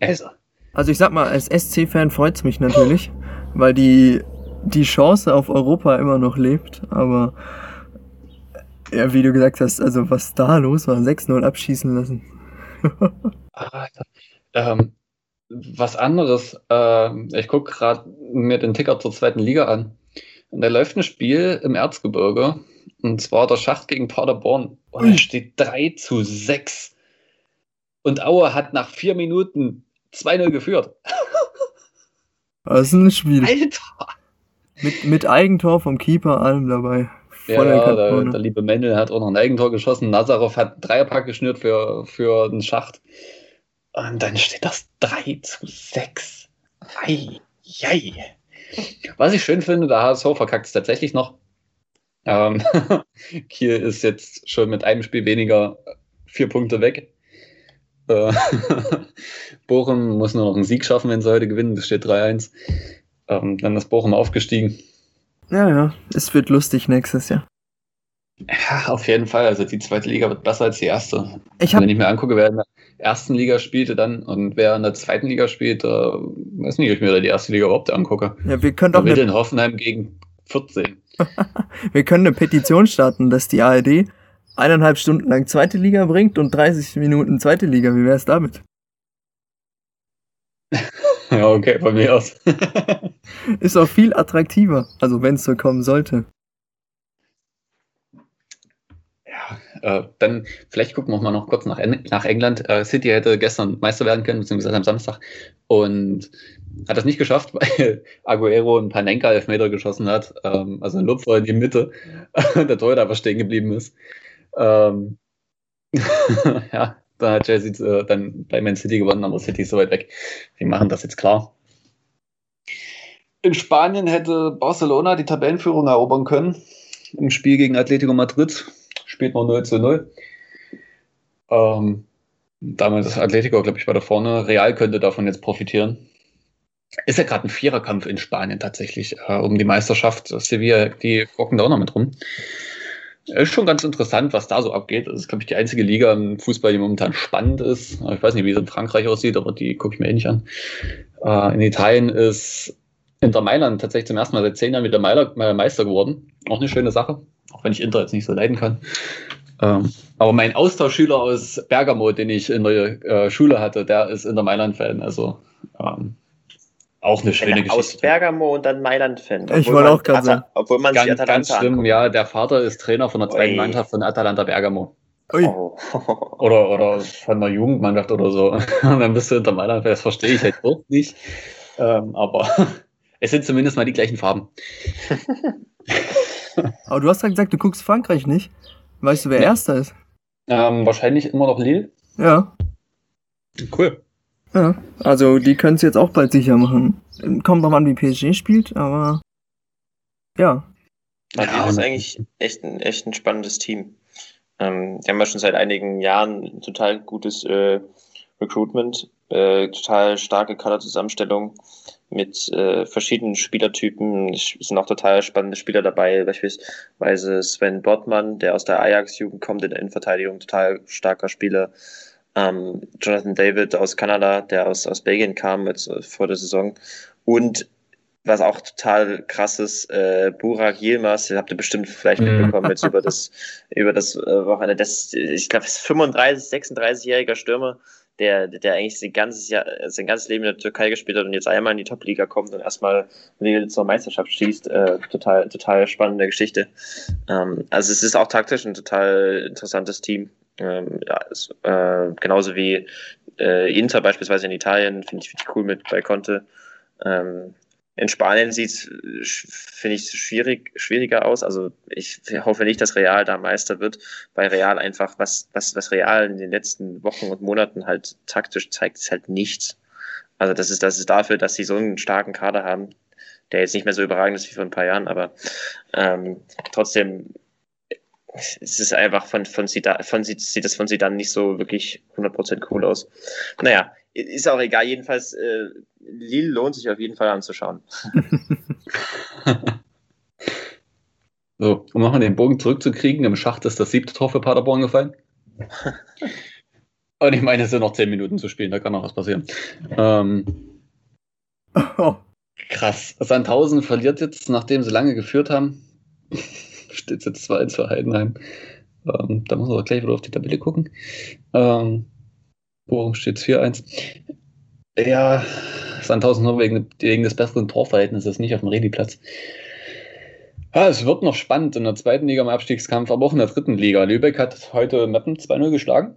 Also. Also ich sag mal, als SC-Fan freut es mich natürlich, weil die, die Chance auf Europa immer noch lebt, aber ja, wie du gesagt hast, also was da los war, 6-0 abschießen lassen. ähm, was anderes, äh, ich gucke gerade mir den Ticker zur zweiten Liga an. Und da läuft ein Spiel im Erzgebirge. Und zwar der Schacht gegen Paderborn. Oh, da steht 3 zu 6. Und Aue hat nach vier Minuten 2-0 geführt. Das ist ein Spiel. Alter! Mit, mit Eigentor vom Keeper, allem dabei. ja, ja der, der, liebe Mendel hat auch noch ein Eigentor geschossen. Nazarov hat einen Dreierpack geschnürt für, für den Schacht. Und dann steht das 3 zu 6. Ei, ei. Was ich schön finde, der HSV verkackt es tatsächlich noch. Ähm, Kiel ist jetzt schon mit einem Spiel weniger vier Punkte weg. Äh, Bochum muss nur noch einen Sieg schaffen, wenn sie heute gewinnen. Das steht 3-1. Ähm, dann ist Bochum aufgestiegen. Ja, ja, es wird lustig nächstes Jahr. Ja, auf jeden Fall. Also die zweite Liga wird besser als die erste. Ich hab... Wenn ich mir angucke, wer in der ersten Liga spielte dann und wer in der zweiten Liga spielt, äh, weiß nicht, ob ich mir da die erste Liga überhaupt angucke. Ja, wir können doch. Mitteln Hoffenheim gegen 14. Wir können eine Petition starten, dass die ARD eineinhalb Stunden lang zweite Liga bringt und 30 Minuten zweite Liga. Wie wäre es damit? ja, okay, von mir aus. Ist auch viel attraktiver, also wenn es so kommen sollte. Äh, dann vielleicht gucken wir mal noch kurz nach, nach England. Äh, City hätte gestern Meister werden können, beziehungsweise am Samstag. Und hat das nicht geschafft, weil Aguero ein Panenka Elfmeter geschossen hat. Ähm, also ein Lupfer in die Mitte. der Torhüter einfach stehen geblieben ist. Ähm, ja, dann hat Chelsea äh, dann bei Man City gewonnen, aber City ist so weit weg. Die machen das jetzt klar. In Spanien hätte Barcelona die Tabellenführung erobern können im Spiel gegen Atletico Madrid spielt noch 0 zu 0. Ähm, damit ist Atletico, glaube ich, weiter vorne. Real könnte davon jetzt profitieren. Ist ja gerade ein Viererkampf in Spanien tatsächlich äh, um die Meisterschaft. Sevilla, die rocken da auch noch mit rum. Ist schon ganz interessant, was da so abgeht. Das ist, glaube ich, die einzige Liga im Fußball, die momentan spannend ist. Ich weiß nicht, wie es in Frankreich aussieht, aber die gucke ich mir eh nicht an. Äh, in Italien ist Inter Mailand tatsächlich zum ersten Mal seit zehn Jahren wieder Meister geworden. Auch eine schöne Sache auch wenn ich Inter jetzt nicht so leiden kann. Ähm, aber mein Austauschschüler aus Bergamo, den ich in der äh, Schule hatte, der ist Inter Mailand-Fan. Also ähm, auch eine schöne Geschichte. Aus Bergamo und dann Mailand-Fan. Ich wollte auch gerade sagen. Obwohl man ganz, ganz schlimm, anguckt. ja. Der Vater ist Trainer von der zweiten Ui. Mannschaft von Atalanta Bergamo. Ui. Oh. Oder, oder von der Jugendmannschaft oder so. Und dann bist du Inter Mailand-Fan. Das verstehe ich halt auch nicht. Ähm, aber es sind zumindest mal die gleichen Farben. Aber du hast ja gesagt, du guckst Frankreich nicht. Weißt du, wer ja. Erster ist? Ähm, wahrscheinlich immer noch Lille. Ja. Cool. Ja, also die können es jetzt auch bald sicher machen. Kommt noch an, wie PSG spielt, aber ja. Ja, das ist eigentlich echt ein, echt ein spannendes Team. Ähm, die haben ja schon seit einigen Jahren ein total gutes äh, Recruitment, äh, total starke Kaderzusammenstellung mit äh, verschiedenen Spielertypen. Es sind auch total spannende Spieler dabei, beispielsweise Sven Bottmann, der aus der Ajax-Jugend kommt, in der Innenverteidigung, total starker Spieler. Ähm, Jonathan David aus Kanada, der aus, aus Belgien kam jetzt äh, vor der Saison. Und was auch total krass ist, äh, Burak Yilmaz, habt ihr bestimmt vielleicht mhm. mitbekommen jetzt über das, über das äh, Wochenende, das, ich glaube, ist 35, 36-jähriger Stürmer, der, der eigentlich sein ganzes, Jahr, sein ganzes Leben in der Türkei gespielt hat und jetzt einmal in die Top-Liga kommt und erstmal zur Meisterschaft schießt. Äh, total, total spannende Geschichte. Ähm, also es ist auch taktisch ein total interessantes Team. Ähm, ja, ist, äh, genauso wie äh, Inter beispielsweise in Italien, finde ich, find ich cool mit bei Conte. Ähm, in Spanien sieht es, finde ich, schwierig, schwieriger aus. Also ich hoffe nicht, dass Real da Meister wird, weil Real einfach, was, was, was Real in den letzten Wochen und Monaten halt taktisch zeigt, ist halt nichts. Also das ist, das ist dafür, dass sie so einen starken Kader haben, der jetzt nicht mehr so überragend ist wie vor ein paar Jahren, aber ähm, trotzdem es ist einfach von, von, Zidane, von sieht das von sie dann nicht so wirklich 100% cool aus. Naja, ist auch egal. Jedenfalls, äh, Lille lohnt sich auf jeden Fall anzuschauen. so, um nochmal den Bogen zurückzukriegen, im Schacht ist das siebte Tor für Paderborn gefallen. Und ich meine, es sind noch zehn Minuten zu spielen, da kann noch was passieren. Ähm, oh. Krass. Sandhausen verliert jetzt, nachdem sie lange geführt haben. Steht jetzt 2-1 für Heidenheim. Ähm, da muss man gleich wieder auf die Tabelle gucken. Ähm, Bochum steht 4-1. Ja, Sandhausen nur wegen, wegen des besseren Torverhältnisses nicht auf dem Rediplatz. Ja, es wird noch spannend in der zweiten Liga im Abstiegskampf, aber auch in der dritten Liga. Lübeck hat heute Mappen 2-0 geschlagen.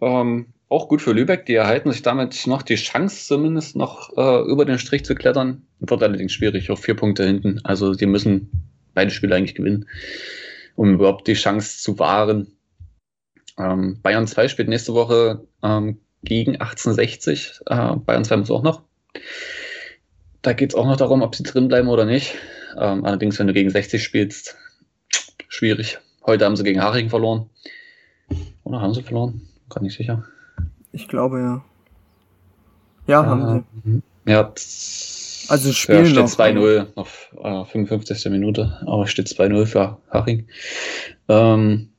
Ähm, auch gut für Lübeck, die erhalten sich damit noch die Chance, zumindest noch äh, über den Strich zu klettern. Wird allerdings schwierig, auf vier Punkte hinten. Also die müssen beide Spiele eigentlich gewinnen, um überhaupt die Chance zu wahren. Ähm, Bayern 2 spielt nächste Woche ähm, gegen 1860. Äh, Bayern 2 muss auch noch. Da geht es auch noch darum, ob sie drin bleiben oder nicht. Ähm, allerdings, wenn du gegen 60 spielst, schwierig. Heute haben sie gegen Haring verloren. Oder haben sie verloren? Gar nicht sicher. Ich glaube ja. Ja, haben sie. Ja, also spielen ja, steht 2-0 auf äh, 55. Minute, aber steht 2-0 für Haring. Ähm,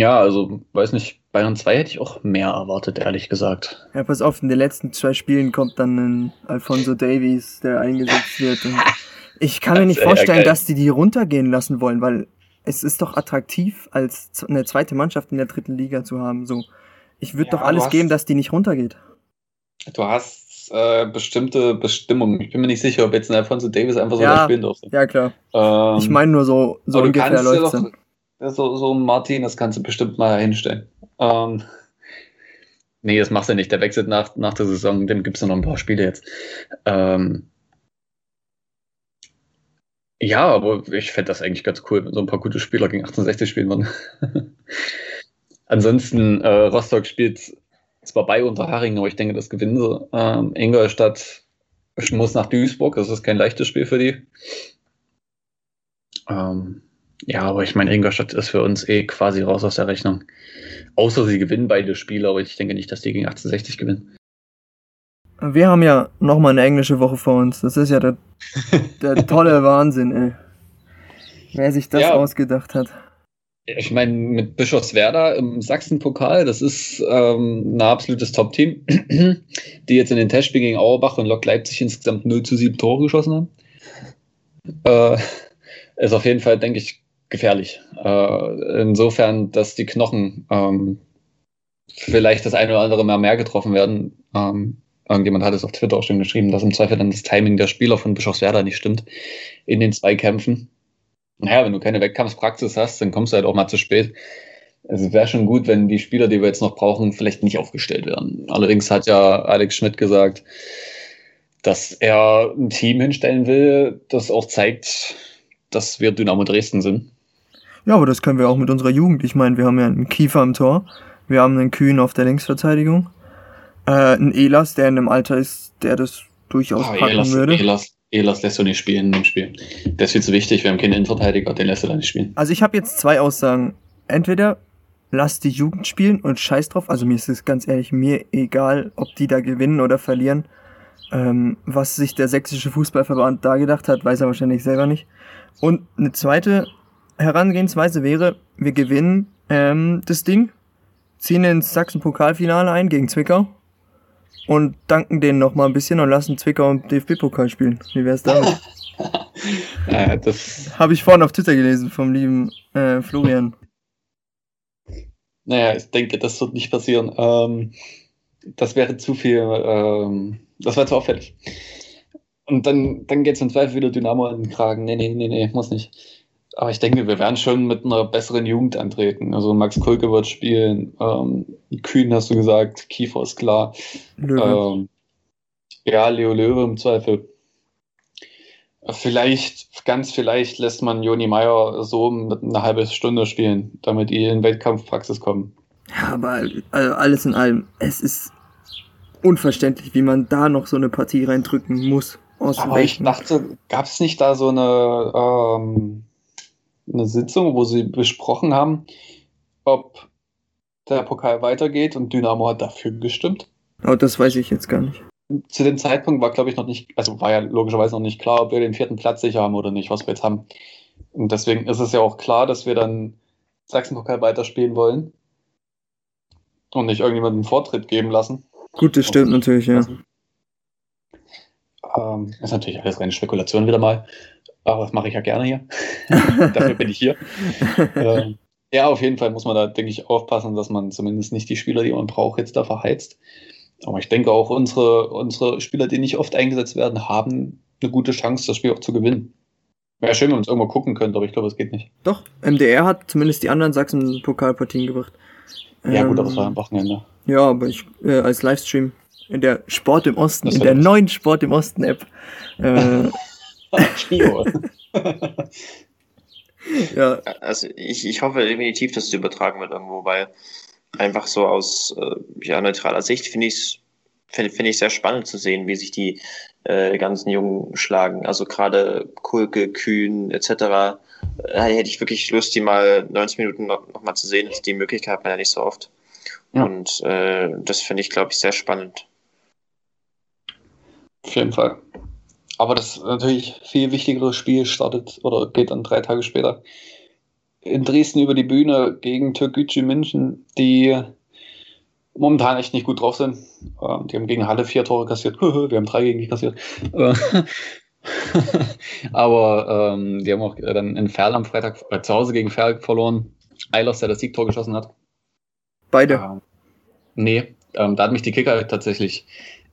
ja, also weiß nicht, Bayern 2 hätte ich auch mehr erwartet, ehrlich gesagt. Ja, pass auf, in den letzten zwei Spielen kommt dann ein Alfonso Davies, der eingesetzt wird. Und Ich kann mir nicht vorstellen, dass die die runtergehen lassen wollen, weil es ist doch attraktiv, als eine zweite Mannschaft in der dritten Liga zu haben. So, ich würde ja, doch alles geben, dass die nicht runtergeht. Du hast äh, bestimmte Bestimmungen. Ich bin mir nicht sicher, ob jetzt ein Alfonso Davis einfach so ja, spielen durfte. Ja, klar. Ähm, ich meine nur so, so ungefähr läuft ja so, so ein Martin, das kannst du bestimmt mal hinstellen. Ähm, nee, das machst du nicht. Der wechselt nach, nach der Saison, dem gibt es noch ein paar Spiele jetzt. Ähm, ja, aber ich fände das eigentlich ganz cool, wenn so ein paar gute Spieler gegen 1860 spielen würden. Ansonsten, äh, Rostock spielt zwar bei Unterharing, aber ich denke, das gewinnen sie. Ähm, Ingolstadt muss nach Duisburg, das ist kein leichtes Spiel für die. Ähm, ja, aber ich meine, Ingolstadt ist für uns eh quasi raus aus der Rechnung. Außer sie gewinnen beide Spiele, aber ich denke nicht, dass die gegen 1860 gewinnen. Wir haben ja nochmal eine englische Woche vor uns. Das ist ja der, der tolle Wahnsinn, ey. Wer sich das ja. ausgedacht hat. Ich meine, mit Bischofswerda im Sachsen-Pokal, das ist ähm, ein absolutes Top-Team, die jetzt in den Testspielen gegen Auerbach und Lok Leipzig insgesamt 0 zu 7 Tore geschossen haben. Äh, ist auf jeden Fall, denke ich, gefährlich. Äh, insofern, dass die Knochen ähm, vielleicht das eine oder andere mal mehr getroffen werden. Ähm, Irgendjemand hat es auf Twitter auch schon geschrieben, dass im Zweifel dann das Timing der Spieler von Bischofswerda nicht stimmt in den Zweikämpfen. Naja, wenn du keine Wettkampfpraxis hast, dann kommst du halt auch mal zu spät. Also es wäre schon gut, wenn die Spieler, die wir jetzt noch brauchen, vielleicht nicht aufgestellt werden. Allerdings hat ja Alex Schmidt gesagt, dass er ein Team hinstellen will, das auch zeigt, dass wir Dynamo Dresden sind. Ja, aber das können wir auch mit unserer Jugend. Ich meine, wir haben ja einen Kiefer im Tor, wir haben einen Kühn auf der Linksverteidigung, äh, ein Elas, der in einem Alter ist, der das durchaus oh, packen Elas, würde. Elas, Elas lässt du nicht spielen in dem Spiel. Der ist viel zu wichtig. Wir haben keinen Innenverteidiger, den lässt du da nicht spielen. Also ich habe jetzt zwei Aussagen. Entweder lass die Jugend spielen und scheiß drauf. Also mir ist es ganz ehrlich, mir egal, ob die da gewinnen oder verlieren. Ähm, was sich der sächsische Fußballverband da gedacht hat, weiß er wahrscheinlich selber nicht. Und eine zweite Herangehensweise wäre, wir gewinnen ähm, das Ding, ziehen ins Sachsen-Pokalfinale ein gegen Zwickau und danken denen noch mal ein bisschen und lassen Zwickau im DFB-Pokal spielen. Wie wär's damit? ja, das habe ich vorhin auf Twitter gelesen vom lieben äh, Florian. Naja, ich denke, das wird nicht passieren. Ähm, das wäre zu viel, ähm, das wäre zu auffällig. Und dann, dann geht es im Zweifel wieder Dynamo in den Kragen. Nee, nee, nee, nee, muss nicht. Aber ich denke, wir werden schon mit einer besseren Jugend antreten. Also Max Kulke wird spielen, ähm, Kühn hast du gesagt, Kiefer ist klar. Ähm, ja, Leo Löwe im Zweifel. Vielleicht, ganz vielleicht lässt man Joni Meier so mit einer halben Stunde spielen, damit die in Wettkampfpraxis kommen. Ja, aber also alles in allem, es ist unverständlich, wie man da noch so eine Partie reindrücken muss. aber ich dachte, gab es nicht da so eine ähm, eine Sitzung, wo sie besprochen haben, ob der Pokal weitergeht und Dynamo hat dafür gestimmt. Oh, das weiß ich jetzt gar nicht. Zu dem Zeitpunkt war, glaube ich, noch nicht, also war ja logischerweise noch nicht klar, ob wir den vierten Platz sicher haben oder nicht, was wir jetzt haben. Und deswegen ist es ja auch klar, dass wir dann Sachsen-Pokal weiterspielen wollen und nicht irgendjemanden Vortritt geben lassen. Gut, das stimmt natürlich, ja. Ähm, ist natürlich alles reine Spekulation wieder mal. Aber das mache ich ja gerne hier. Dafür bin ich hier. ähm, ja, auf jeden Fall muss man da, denke ich, aufpassen, dass man zumindest nicht die Spieler, die man braucht, jetzt da verheizt. Aber ich denke auch, unsere, unsere Spieler, die nicht oft eingesetzt werden, haben eine gute Chance, das Spiel auch zu gewinnen. Wäre schön, wenn man es irgendwo gucken könnte, aber ich glaube, es geht nicht. Doch, MDR hat zumindest die anderen Sachsen-Pokalpartien gebracht. Ja, ähm, gut, aber es war am Wochenende. Ja, aber ich äh, als Livestream in der Sport im Osten, in der neuen Sport im Osten App. Äh, Trio. ja. Also ich, ich hoffe definitiv, dass es übertragen wird irgendwo, weil einfach so aus äh, ja, neutraler Sicht finde ich es finde find ich sehr spannend zu sehen, wie sich die äh, ganzen Jungen schlagen. Also gerade Kulke, Kühn etc. Äh, hätte ich wirklich Lust, die mal 90 Minuten noch, noch mal zu sehen. Die Möglichkeit hat man ja nicht so oft. Ja. Und äh, das finde ich, glaube ich, sehr spannend. Auf jeden Fall. Aber das natürlich viel wichtigere Spiel startet oder geht dann drei Tage später in Dresden über die Bühne gegen Türkgücü München, die momentan echt nicht gut drauf sind. Ähm, die haben gegen Halle vier Tore kassiert. Wir haben drei gegen die kassiert. Äh, Aber ähm, die haben auch dann in Ferl am Freitag äh, zu Hause gegen Ferl verloren. Eilers, der das Siegtor geschossen hat. Beide? Ähm, nee, ähm, da hat mich die Kicker tatsächlich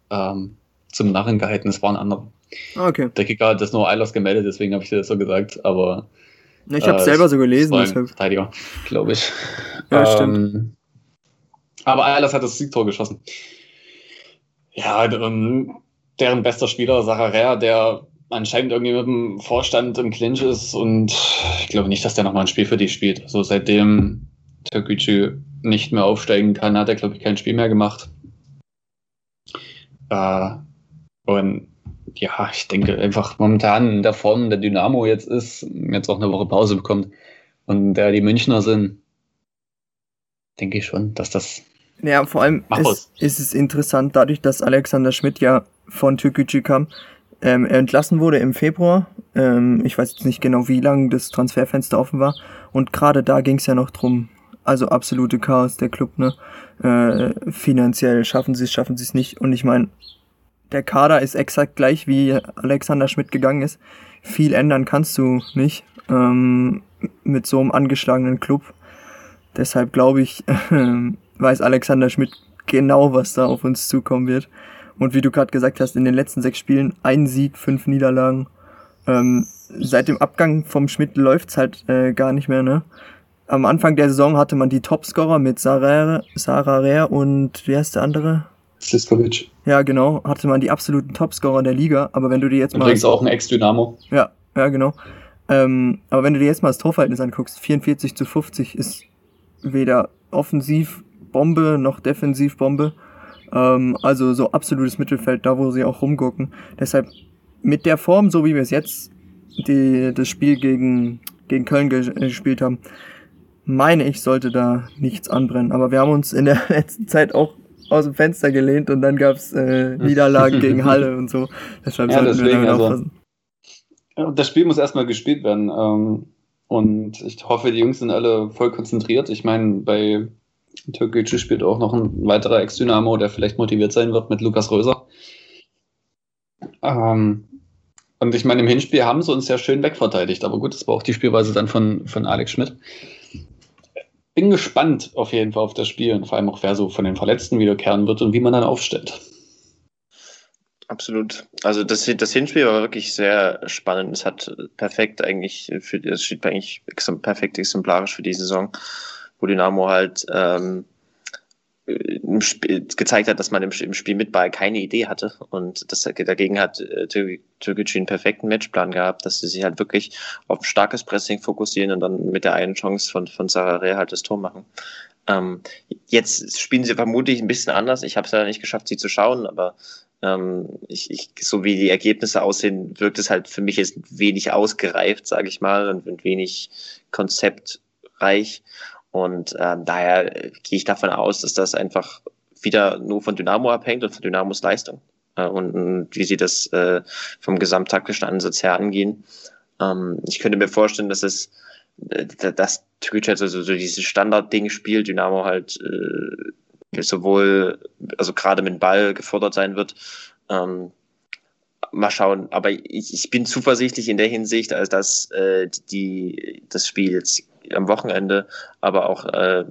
ähm, zum Narren gehalten. Es war ein anderer. Ah, okay. Der Kicker hat das nur Eilers gemeldet, deswegen habe ich dir das so gesagt. Aber ich habe es äh, selber so gelesen. Deshalb. Verteidiger, glaube ich. Ja, stimmt. Aber Eilers hat das Siegtor geschossen. Ja, deren bester Spieler, Sacharea, der anscheinend irgendwie mit dem Vorstand im Clinch ist und ich glaube nicht, dass der nochmal ein Spiel für die spielt. Also seitdem Türkgücü nicht mehr aufsteigen kann, hat er, glaube ich, kein Spiel mehr gemacht. Äh, und ja, ich denke einfach momentan in der Form der Dynamo jetzt ist, jetzt auch eine Woche Pause bekommt und der die Münchner sind, denke ich schon, dass das. Ja, vor allem ist, ist, es interessant, dadurch, dass Alexander Schmidt ja von Türkgücü kam, ähm, er entlassen wurde im Februar. Ähm, ich weiß jetzt nicht genau, wie lange das Transferfenster offen war. Und gerade da ging es ja noch drum. Also absolute Chaos, der Club, ne? Äh, finanziell schaffen sie es, schaffen sie es nicht. Und ich meine, der Kader ist exakt gleich, wie Alexander Schmidt gegangen ist. Viel ändern kannst du nicht ähm, mit so einem angeschlagenen Club. Deshalb glaube ich, äh, weiß Alexander Schmidt genau, was da auf uns zukommen wird. Und wie du gerade gesagt hast, in den letzten sechs Spielen ein Sieg, fünf Niederlagen. Ähm, seit dem Abgang vom Schmidt läuft's halt äh, gar nicht mehr, ne? Am Anfang der Saison hatte man die Topscorer mit Sarah, Sarah Rea und wie heißt der andere? Sliskovic. Ja, genau. Hatte man die absoluten Topscorer der Liga. Aber wenn du dir jetzt mal. Übrigens auch ein Ex-Dynamo. Ja, ja, genau. Ähm, aber wenn du dir jetzt mal das Torverhältnis anguckst, 44 zu 50 ist weder offensiv Bombe noch defensiv Bombe. Ähm, also so absolutes Mittelfeld, da wo sie auch rumgucken. Deshalb mit der Form, so wie wir es jetzt die, das Spiel gegen, gegen Köln gespielt haben, meine ich, sollte da nichts anbrennen. Aber wir haben uns in der letzten Zeit auch aus dem Fenster gelehnt und dann gab's äh, Niederlagen gegen Halle und so. Deshalb ja, sollten deswegen, wir also, aufpassen. Das Spiel muss erstmal gespielt werden. Ähm, und ich hoffe, die Jungs sind alle voll konzentriert. Ich meine, bei Türkgücü spielt auch noch ein weiterer Ex-Dynamo, der vielleicht motiviert sein wird mit Lukas Röser. Ähm, und ich meine, im Hinspiel haben sie uns ja schön wegverteidigt. Aber gut, das war auch die Spielweise dann von, von Alex Schmidt. Bin gespannt auf jeden Fall auf das Spiel und vor allem auch, wer so von den Verletzten wiederkehren wird und wie man dann aufstellt. Absolut. Also das, das Hinspiel war wirklich sehr spannend. Es hat perfekt eigentlich für das steht eigentlich perfekt exemplarisch für die Saison wo Dynamo halt ähm, gezeigt hat, dass man im, Spiel mit Ball keine Idee hatte und das, dagegen hat äh, Türkgücü einen perfekten Matchplan gehabt, dass sie sich halt wirklich auf ein starkes Pressing fokussieren und dann mit der einen Chance von, von Sarare halt das Tor machen. Ähm, jetzt spielen sie vermutlich ein bisschen anders. Ich habe es ja nicht geschafft, sie zu schauen, aber ähm, ich, ich, so wie die Ergebnisse aussehen, wirkt es halt für mich jetzt wenig ausgereift, sage ich mal, und wenig konzeptreich. Und ähm, daher gehe ich davon aus, dass das einfach wieder nur von Dynamo abhängt und von Dynamos Leistung. Äh, und, und, wie sie das äh, vom gesamttaktischen Ansatz her angehen. Ähm, ich könnte mir vorstellen, dass es äh, dass Türkei also so, so dieses Standardding spielt, Dynamo halt äh, sowohl, also gerade mit dem Ball gefordert sein wird. Ähm, mal schauen, aber ich, ich bin zuversichtlich in der Hinsicht, als dass äh, die, das Spiel jetzt am Wochenende, aber auch äh,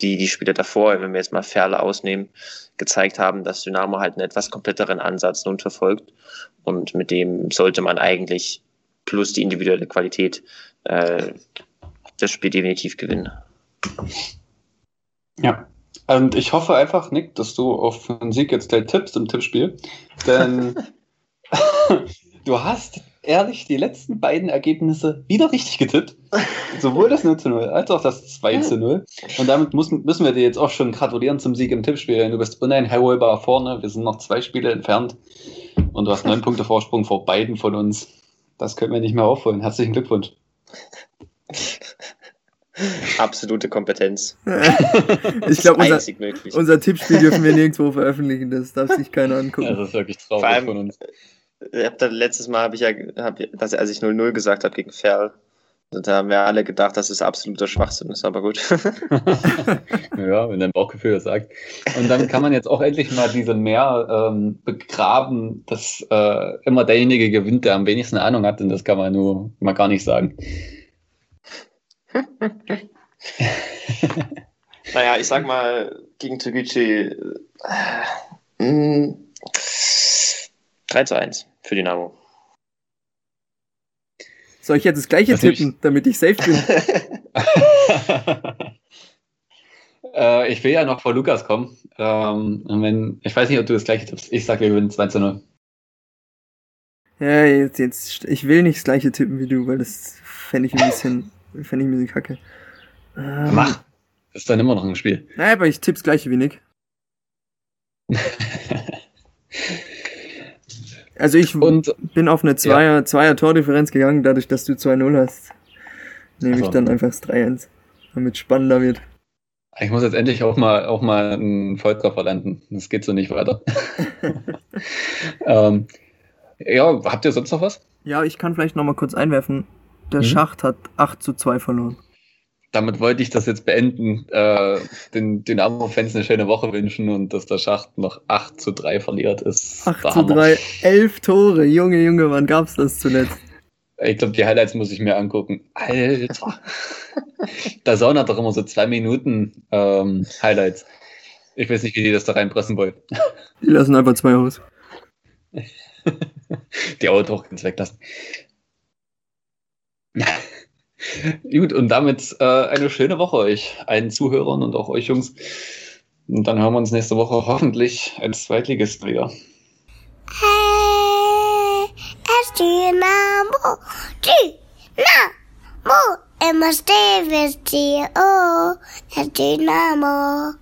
die, die Spiele davor, wenn wir jetzt mal Ferle ausnehmen, gezeigt haben, dass Dynamo halt einen etwas kompletteren Ansatz nun verfolgt. Und mit dem sollte man eigentlich plus die individuelle Qualität äh, das Spiel definitiv gewinnen. Ja, und ich hoffe einfach, Nick, dass du auf einen Sieg jetzt gleich tippst im Tippspiel. Denn du hast ehrlich die letzten beiden Ergebnisse wieder richtig getippt. Sowohl das 0 zu 0 als auch das 2 zu 0. Und damit müssen, müssen wir dir jetzt auch schon gratulieren zum Sieg im Tippspiel. Du bist uneinholbar vorne. Wir sind noch zwei Spiele entfernt. Und du hast neun Punkte Vorsprung vor beiden von uns. Das können wir nicht mehr aufholen. Herzlichen Glückwunsch. Absolute Kompetenz. ich glaube, unser, unser Tippspiel dürfen wir nirgendwo veröffentlichen. Das darf sich keiner angucken. das ist wirklich traurig von uns ich hab da, letztes Mal habe ich ja, hab, dass, als ich 0-0 gesagt habe gegen Ferl, Da haben wir alle gedacht, dass es absoluter Schwachsinn ist, aber gut. ja, wenn dein Bauchgefühl das sagt. Und dann kann man jetzt auch endlich mal diese Meer ähm, begraben, dass äh, immer derjenige gewinnt, der am wenigsten Ahnung hat, und das kann man nur mal gar nicht sagen. naja, ich sag mal, gegen Toguchi äh, 3 zu 1 für Dynamo. Soll ich jetzt das gleiche das tippen, ich... damit ich safe bin? äh, ich will ja noch vor Lukas kommen. Ähm, wenn, ich weiß nicht, ob du das gleiche tippst. Ich sag, wir gewinnen 2 zu 0. Ja, jetzt, jetzt, ich will nicht das gleiche tippen wie du, weil das fände ich ein bisschen, fände ich ein bisschen kacke. Ähm, Mach. Das ist dann immer noch ein Spiel. Naja, aber ich tipp's gleiche wie Nick. Also ich und, bin auf eine Zweier, ja. Zweier Tordifferenz gegangen, dadurch, dass du 2-0 hast. Nehme ich dann einfach das 3-1, damit es spannender wird. Ich muss jetzt endlich auch mal, auch mal einen Volltreffer landen. Das geht so nicht weiter. ähm, ja, habt ihr sonst noch was? Ja, ich kann vielleicht noch mal kurz einwerfen. Der mhm. Schacht hat 8 zu 2 verloren damit wollte ich das jetzt beenden, äh, den Dynamo-Fans eine schöne Woche wünschen und dass der Schacht noch 8 zu 3 verliert ist. 8 zu 3, 11 Tore, Junge, Junge, wann gab's das zuletzt? Ich glaube, die Highlights muss ich mir angucken. Alter. der Sauna hat doch immer so zwei Minuten ähm, Highlights. Ich weiß nicht, wie die das da reinpressen wollen. Die lassen einfach zwei aus. die Auto auch ganz weglassen. Gut, und damit äh, eine schöne Woche euch, allen Zuhörern und auch euch Jungs. Und dann hören wir uns nächste Woche hoffentlich als Zweitligist wieder. Hey, es Dynamo, Dynamo, wir dir, oh, es Dynamo.